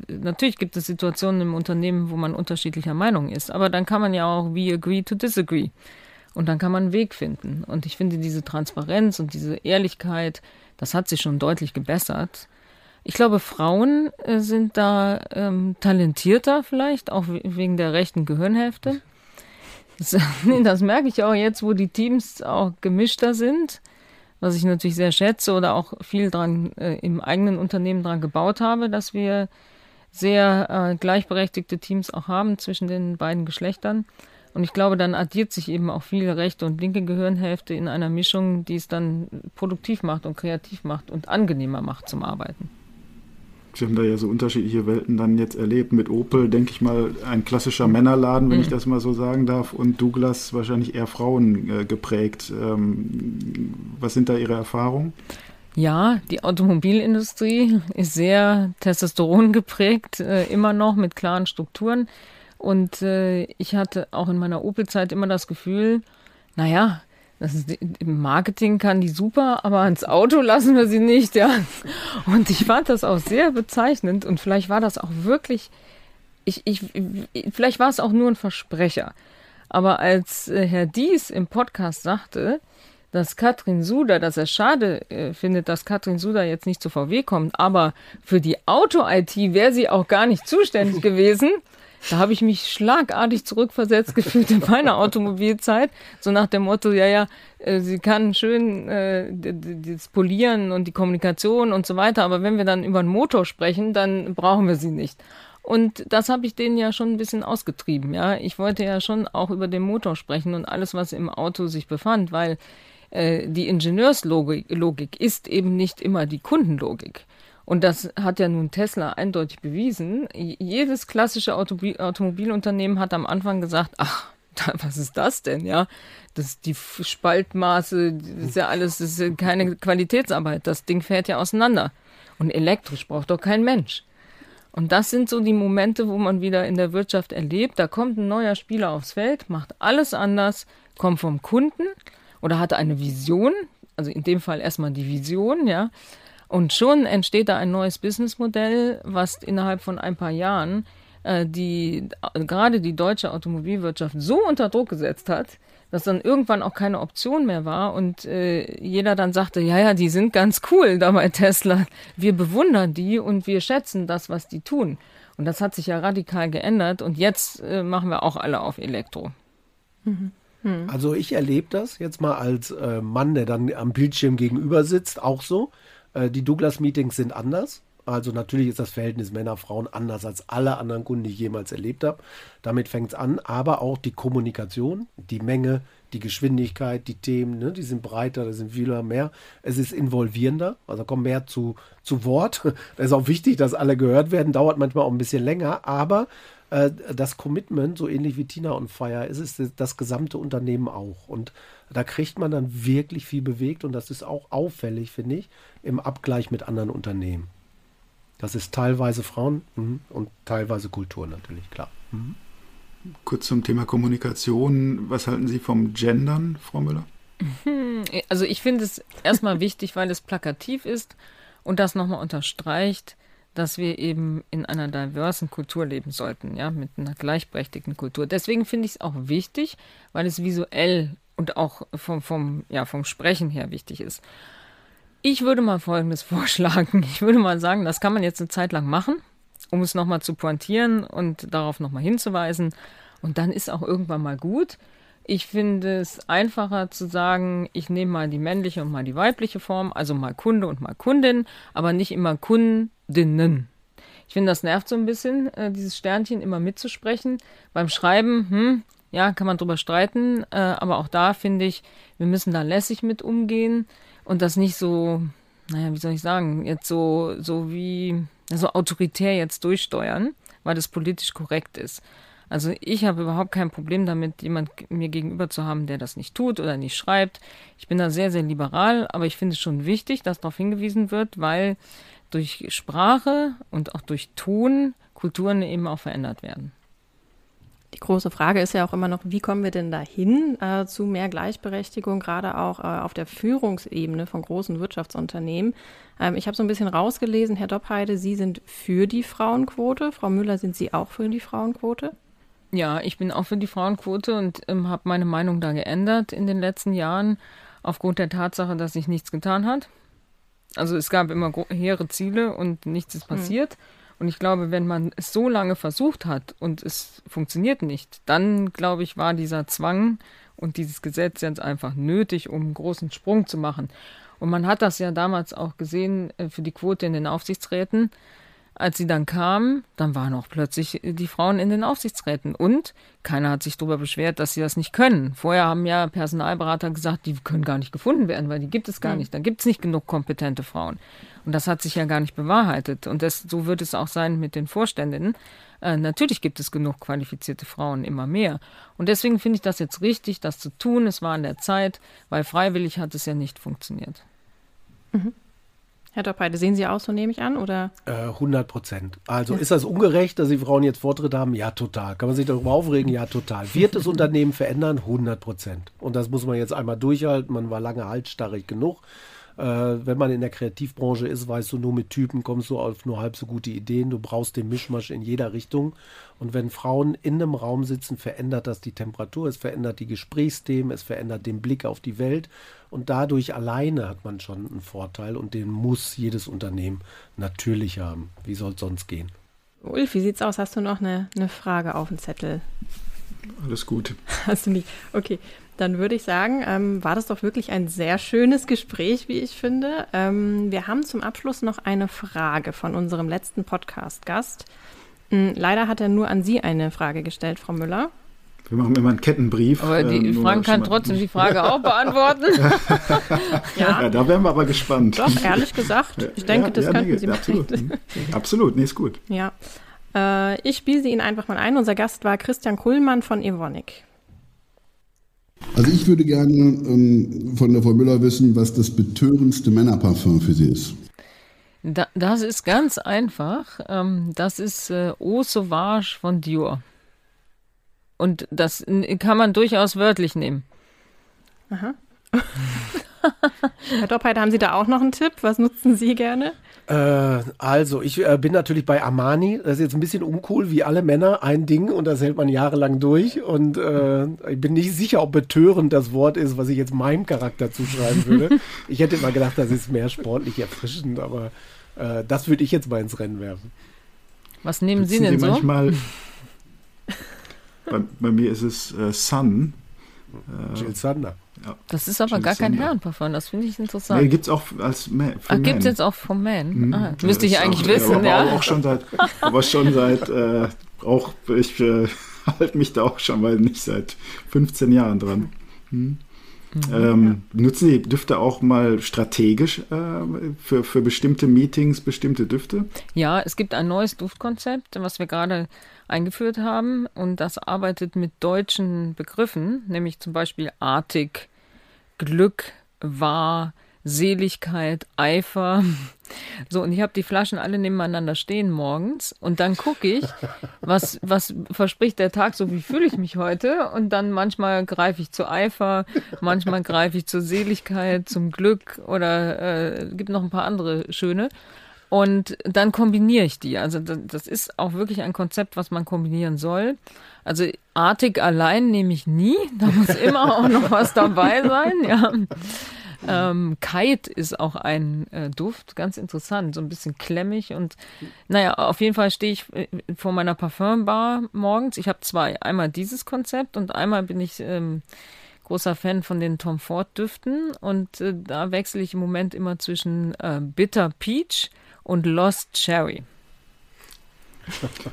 Natürlich gibt es Situationen im Unternehmen, wo man unterschiedlicher Meinung ist, aber dann kann man ja auch we agree to disagree. Und dann kann man einen Weg finden. Und ich finde diese Transparenz und diese Ehrlichkeit, das hat sich schon deutlich gebessert. Ich glaube, Frauen äh, sind da ähm, talentierter vielleicht, auch wegen der rechten Gehirnhälfte. Das, merke ich auch jetzt, wo die Teams auch gemischter sind, was ich natürlich sehr schätze oder auch viel dran äh, im eigenen Unternehmen dran gebaut habe, dass wir sehr äh, gleichberechtigte Teams auch haben zwischen den beiden Geschlechtern. Und ich glaube, dann addiert sich eben auch viel rechte und linke Gehirnhälfte in einer Mischung, die es dann produktiv macht und kreativ macht und angenehmer macht zum Arbeiten. Sie haben da ja so unterschiedliche Welten dann jetzt erlebt. Mit Opel, denke ich mal, ein klassischer Männerladen, wenn mhm. ich das mal so sagen darf, und Douglas wahrscheinlich eher Frauen äh, geprägt. Ähm, was sind da Ihre Erfahrungen? Ja, die Automobilindustrie ist sehr Testosteron geprägt, äh, immer noch mit klaren Strukturen. Und äh, ich hatte auch in meiner Opel-Zeit immer das Gefühl, naja, das Im Marketing kann die super, aber ans Auto lassen wir sie nicht, ja. Und ich fand das auch sehr bezeichnend und vielleicht war das auch wirklich, ich, ich, vielleicht war es auch nur ein Versprecher. Aber als äh, Herr Dies im Podcast sagte, dass Katrin Suda, dass er schade äh, findet, dass Katrin Suda jetzt nicht zu VW kommt, aber für die Auto-IT wäre sie auch gar nicht zuständig gewesen. Da habe ich mich schlagartig zurückversetzt gefühlt in meiner Automobilzeit. So nach dem Motto, ja, ja, äh, sie kann schön äh, das Polieren und die Kommunikation und so weiter, aber wenn wir dann über einen Motor sprechen, dann brauchen wir sie nicht. Und das habe ich denen ja schon ein bisschen ausgetrieben, ja. Ich wollte ja schon auch über den Motor sprechen und alles, was im Auto sich befand, weil äh, die Ingenieurslogik Logik ist eben nicht immer die Kundenlogik. Und das hat ja nun Tesla eindeutig bewiesen. Jedes klassische Automobil Automobilunternehmen hat am Anfang gesagt, ach, was ist das denn, ja? Das die Spaltmaße, das ist ja alles, das ist keine Qualitätsarbeit. Das Ding fährt ja auseinander. Und elektrisch braucht doch kein Mensch. Und das sind so die Momente, wo man wieder in der Wirtschaft erlebt, da kommt ein neuer Spieler aufs Feld, macht alles anders, kommt vom Kunden oder hat eine Vision, also in dem Fall erstmal die Vision, ja, und schon entsteht da ein neues Businessmodell, was innerhalb von ein paar Jahren äh, die gerade die deutsche Automobilwirtschaft so unter Druck gesetzt hat, dass dann irgendwann auch keine Option mehr war und äh, jeder dann sagte, ja, ja, die sind ganz cool da bei Tesla. Wir bewundern die und wir schätzen das, was die tun. Und das hat sich ja radikal geändert und jetzt äh, machen wir auch alle auf Elektro. Mhm. mhm. Also ich erlebe das jetzt mal als äh, Mann, der dann am Bildschirm gegenüber sitzt, auch so. Äh, die Douglas-Meetings sind anders. Also natürlich ist das Verhältnis Männer-Frauen anders als alle anderen Kunden, die ich jemals erlebt habe. Damit fängt es an, aber auch die Kommunikation, die Menge, die Geschwindigkeit, die Themen, ne, die sind breiter, da sind viel mehr. Es ist involvierender, also kommt mehr zu, zu Wort. Es ist auch wichtig, dass alle gehört werden, dauert manchmal auch ein bisschen länger, aber äh, das Commitment, so ähnlich wie Tina und Fire, ist es das gesamte Unternehmen auch. Und da kriegt man dann wirklich viel bewegt und das ist auch auffällig, finde ich, im Abgleich mit anderen Unternehmen. Das ist teilweise Frauen mh, und teilweise Kultur natürlich, klar. Mhm. Kurz zum Thema Kommunikation. Was halten Sie vom Gendern, Frau Müller? Also ich finde es erstmal wichtig, weil es plakativ ist und das nochmal unterstreicht, dass wir eben in einer diversen Kultur leben sollten, ja, mit einer gleichberechtigten Kultur. Deswegen finde ich es auch wichtig, weil es visuell und auch vom, vom, ja, vom Sprechen her wichtig ist. Ich würde mal Folgendes vorschlagen. Ich würde mal sagen, das kann man jetzt eine Zeit lang machen, um es nochmal zu pointieren und darauf nochmal hinzuweisen. Und dann ist auch irgendwann mal gut. Ich finde es einfacher zu sagen, ich nehme mal die männliche und mal die weibliche Form, also mal Kunde und mal Kundin, aber nicht immer Kundinnen. Ich finde, das nervt so ein bisschen, äh, dieses Sternchen immer mitzusprechen. Beim Schreiben, hm, ja, kann man drüber streiten, äh, aber auch da finde ich, wir müssen da lässig mit umgehen und das nicht so, naja, wie soll ich sagen, jetzt so, so wie, so autoritär jetzt durchsteuern, weil das politisch korrekt ist. Also ich habe überhaupt kein Problem damit, jemand mir gegenüber zu haben, der das nicht tut oder nicht schreibt. Ich bin da sehr, sehr liberal, aber ich finde es schon wichtig, dass darauf hingewiesen wird, weil durch Sprache und auch durch Ton Kulturen eben auch verändert werden. Die große Frage ist ja auch immer noch, wie kommen wir denn dahin äh, zu mehr Gleichberechtigung, gerade auch äh, auf der Führungsebene von großen Wirtschaftsunternehmen. Ähm, ich habe so ein bisschen rausgelesen, Herr Doppheide, Sie sind für die Frauenquote. Frau Müller, sind Sie auch für die Frauenquote? Ja, ich bin auch für die Frauenquote und ähm, habe meine Meinung da geändert in den letzten Jahren aufgrund der Tatsache, dass sich nichts getan hat. Also es gab immer hehre Ziele und nichts ist hm. passiert. Hm. Und ich glaube, wenn man es so lange versucht hat und es funktioniert nicht, dann glaube ich, war dieser Zwang und dieses Gesetz jetzt einfach nötig, um einen großen Sprung zu machen. Und man hat das ja damals auch gesehen äh, für die Quote in den Aufsichtsräten. Als sie dann kamen, dann waren auch plötzlich die Frauen in den Aufsichtsräten. Und keiner hat sich darüber beschwert, dass sie das nicht können. Vorher haben ja Personalberater gesagt, die können gar nicht gefunden werden, weil die gibt es gar mhm. nicht. Da gibt es nicht genug kompetente Frauen. Und das hat sich ja gar nicht bewahrheitet. Und das, so wird es auch sein mit den Vorständinnen. Äh, natürlich gibt es genug qualifizierte Frauen, immer mehr. Und deswegen finde ich das jetzt richtig, das zu tun. Es war an der Zeit, weil freiwillig hat es ja nicht funktioniert. Mhm. Herr Doppheide, sehen Sie auch so, nehme ich an, oder? Äh, 100 Prozent. Also ja. ist das ungerecht, dass die Frauen jetzt Vortritt haben? Ja, total. Kann man sich darüber aufregen? Ja, total. Wird das Unternehmen verändern? 100 Prozent. Und das muss man jetzt einmal durchhalten. Man war lange halsstarrig genug. Äh, wenn man in der Kreativbranche ist, weißt du, nur mit Typen kommst du auf nur halb so gute Ideen. Du brauchst den Mischmasch in jeder Richtung. Und wenn Frauen in einem Raum sitzen, verändert das die Temperatur, es verändert die Gesprächsthemen, es verändert den Blick auf die Welt. Und dadurch alleine hat man schon einen Vorteil und den muss jedes Unternehmen natürlich haben. Wie soll es sonst gehen? Ulf, wie sieht's aus? Hast du noch eine, eine Frage auf dem Zettel? Alles gut. Hast du nicht? Okay. Dann würde ich sagen, ähm, war das doch wirklich ein sehr schönes Gespräch, wie ich finde. Ähm, wir haben zum Abschluss noch eine Frage von unserem letzten Podcast-Gast. Ähm, leider hat er nur an Sie eine Frage gestellt, Frau Müller. Wir machen immer einen Kettenbrief. Aber die äh, Frank kann trotzdem die Frage auch beantworten. ja. ja. da wären wir aber gespannt. Doch, ehrlich gesagt. Ich denke, ja, das ja, könnten nee, Sie absolut. absolut, nee, ist gut. Ja. Äh, ich spiele sie Ihnen einfach mal ein. Unser Gast war Christian Kuhlmann von Evonik. Also ich würde gerne ähm, von der Frau Müller wissen, was das betörendste Männerparfum für Sie ist. Da, das ist ganz einfach. Ähm, das ist äh, Eau Sauvage von Dior. Und das kann man durchaus wörtlich nehmen. Aha. Herr Doppheit, haben Sie da auch noch einen Tipp? Was nutzen Sie gerne? Äh, also, ich äh, bin natürlich bei Armani. Das ist jetzt ein bisschen uncool, wie alle Männer. Ein Ding und das hält man jahrelang durch. Und äh, ich bin nicht sicher, ob betörend das Wort ist, was ich jetzt meinem Charakter zuschreiben würde. ich hätte mal gedacht, das ist mehr sportlich erfrischend, aber äh, das würde ich jetzt mal ins Rennen werfen. Was nehmen Sie denn Sie so? Manchmal, bei, bei, mir ist es äh, Sun. Jill Sander. Ja. Das ist aber gar kein Herrenparfum, das finde ich interessant. Nee, gibt es auch als Man. Ach, gibt es jetzt auch vom Man? Mhm. Ah, müsste ich eigentlich auch, wissen, aber ja. Auch schon seit, aber schon seit, äh, auch, ich äh, halte mich da auch schon, weil nicht seit 15 Jahren dran. Hm. Mhm. Ähm, nutzen die Düfte auch mal strategisch äh, für, für bestimmte Meetings, bestimmte Düfte? Ja, es gibt ein neues Duftkonzept, was wir gerade eingeführt haben und das arbeitet mit deutschen Begriffen, nämlich zum Beispiel artig, Glück, wahr, Seligkeit, Eifer. So, und ich habe die Flaschen alle nebeneinander stehen morgens und dann gucke ich, was, was verspricht der Tag, so wie fühle ich mich heute. Und dann manchmal greife ich zu Eifer, manchmal greife ich zur Seligkeit, zum Glück oder äh, gibt noch ein paar andere schöne. Und dann kombiniere ich die. Also das ist auch wirklich ein Konzept, was man kombinieren soll. Also artig allein nehme ich nie. Da muss immer auch noch was dabei sein. Ja. Ähm, Kite ist auch ein äh, Duft, ganz interessant, so ein bisschen klemmig und naja, auf jeden Fall stehe ich äh, vor meiner Parfümbar morgens. Ich habe zwei, einmal dieses Konzept und einmal bin ich ähm, großer Fan von den Tom Ford Düften und äh, da wechsle ich im Moment immer zwischen äh, Bitter Peach und Lost Cherry.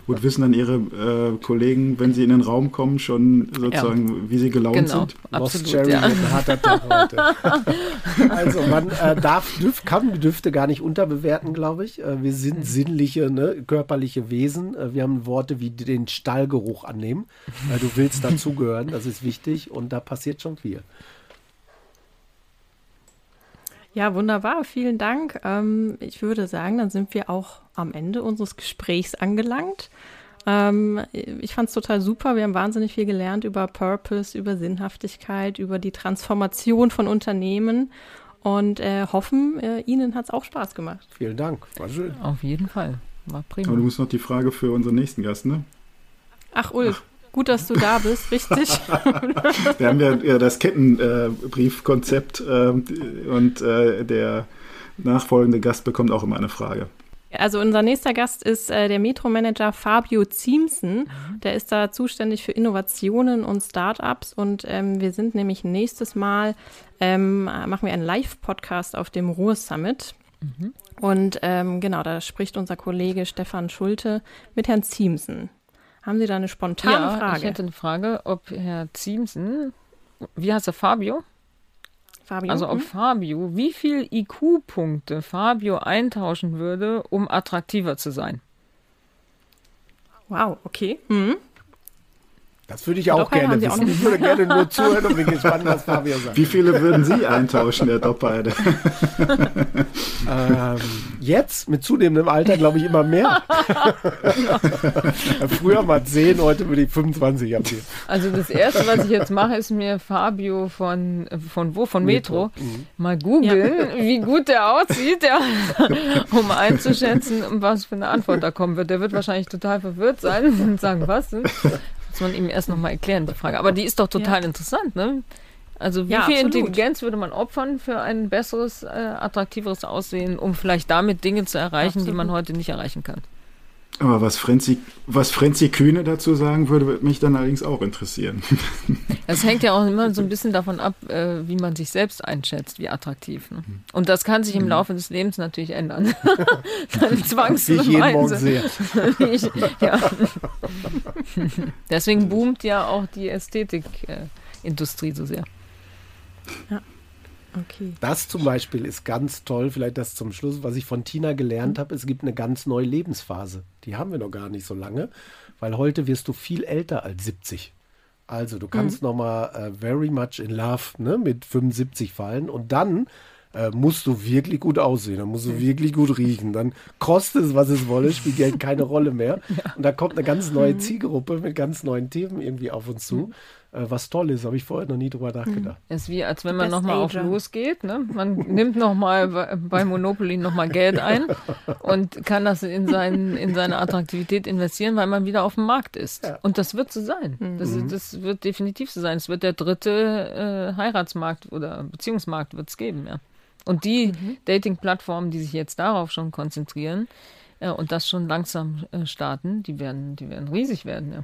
Gut, wissen dann Ihre äh, Kollegen, wenn Sie in den Raum kommen, schon sozusagen, ja. wie Sie gelaunt genau, sind? Absolut, Lost Cherry ja. ein harter Tag heute. also man äh, darf, Düf, kann Düfte gar nicht unterbewerten, glaube ich. Äh, wir sind sinnliche, ne, körperliche Wesen. Äh, wir haben Worte wie den Stallgeruch annehmen. du willst dazugehören, das ist wichtig und da passiert schon viel. Ja, wunderbar. Vielen Dank. Ähm, ich würde sagen, dann sind wir auch am Ende unseres Gesprächs angelangt. Ähm, ich fand es total super. Wir haben wahnsinnig viel gelernt über Purpose, über Sinnhaftigkeit, über die Transformation von Unternehmen und äh, hoffen, äh, Ihnen hat es auch Spaß gemacht. Vielen Dank. War schön. Auf jeden Fall. War prima. Aber du musst noch die Frage für unseren nächsten Gast, ne? Ach, Ulf. Ach. Gut, dass du da bist, richtig. Wir haben ja, ja das Kettenbriefkonzept äh, äh, und äh, der nachfolgende Gast bekommt auch immer eine Frage. Also unser nächster Gast ist äh, der Metro-Manager Fabio Ziemsen. Der ist da zuständig für Innovationen und Startups und ähm, wir sind nämlich nächstes Mal, ähm, machen wir einen Live-Podcast auf dem Ruhr Summit. Mhm. Und ähm, genau, da spricht unser Kollege Stefan Schulte mit Herrn Ziemsen. Haben Sie da eine spontane ja, Frage? Ich hätte eine Frage, ob Herr Ziemsen, wie heißt er, Fabio? Fabio. Also ob hm? Fabio, wie viel IQ-Punkte Fabio eintauschen würde, um attraktiver zu sein? Wow, okay. Mhm. Das würde ich auch Doppel gerne wissen. Ich würde gerne nur zuhören und bin gespannt, was Fabio sagt. Wie viele würden Sie eintauschen, Herr Doppheide? ähm, jetzt, mit zunehmendem Alter, glaube ich, immer mehr. Früher mal 10, heute würde ich 25 abgeben. Also das Erste, was ich jetzt mache, ist mir Fabio von, von wo? Von Metro, Metro. Mhm. mal googeln, ja. wie gut der aussieht, ja, um einzuschätzen, was für eine Antwort da kommen wird. Der wird wahrscheinlich total verwirrt sein und sagen, was? Muss man ihm erst nochmal erklären, die Frage. Aber die ist doch total ja. interessant, ne? Also wie ja, viel absolut. Intelligenz würde man opfern für ein besseres, äh, attraktiveres Aussehen, um vielleicht damit Dinge zu erreichen, absolut. die man heute nicht erreichen kann? Aber was Frenzi, was Frenzi Kühne dazu sagen würde, würde mich dann allerdings auch interessieren. Es hängt ja auch immer so ein bisschen davon ab, äh, wie man sich selbst einschätzt, wie attraktiv. Ne? Und das kann sich im mhm. Laufe des Lebens natürlich ändern. dann zwangsweise. ich, ja. Deswegen boomt ja auch die Ästhetikindustrie so sehr. Ja. Okay. Das zum Beispiel ist ganz toll, vielleicht das zum Schluss, was ich von Tina gelernt habe, es gibt eine ganz neue Lebensphase. Die haben wir noch gar nicht so lange, weil heute wirst du viel älter als 70. Also du kannst mhm. noch mal uh, very much in love ne, mit 75 fallen und dann äh, musst du wirklich gut aussehen, dann musst du wirklich gut riechen, dann kostet es, was es wolle, spielt Geld keine Rolle mehr. Ja. Und da kommt eine ganz neue mhm. Zielgruppe mit ganz neuen Themen irgendwie auf uns zu. Mhm äh, was toll ist. Habe ich vorher noch nie drüber nachgedacht. Es hm. ist wie, als wenn man nochmal auf losgeht. Ne? Man nimmt nochmal bei Monopoly nochmal Geld ein und kann das in, seinen, in seine Attraktivität investieren, weil man wieder auf dem Markt ist. Ja. Und das wird so sein. Mhm. Das, das, wird definitiv so sein. Es wird der dritte äh, Heiratsmarkt oder Beziehungsmarkt wird es geben, ja. Und die mhm. Dating-Plattformen, die sich jetzt darauf schon konzentrieren äh, und das schon langsam äh, starten, die werden, die werden riesig werden, ja.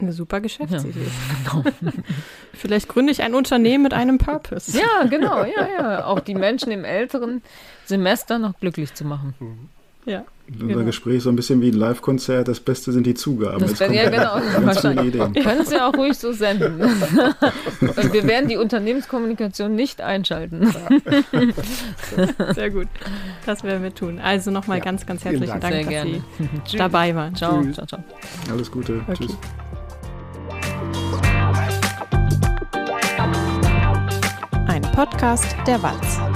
Eine super Geschäftsidee. Ja, genau. Vielleicht gründe ich ein Unternehmen mit einem Purpose. Ja, genau, ja, ja. Auch die Menschen im älteren Semester noch glücklich zu machen. Mhm. Ja. Unser Genau. Gespräch ist so ein bisschen wie ein Live-Konzert. Das Beste sind die Zugaben. Das Jetzt ja, genau. Wahrscheinlich. Ideen. Können Sie auch ruhig so senden. Und wir werden die Unternehmenskommunikation nicht einschalten. Sehr gut. Das werden wir tun. Also nochmal Ja, ganz, ganz herzlichen Dank. Dank, dass gerne. Sie dabei waren. Ciao, Tschüss. ciao, ciao. Alles Gute. Okay. Tschüss. Ein Podcast der Walz.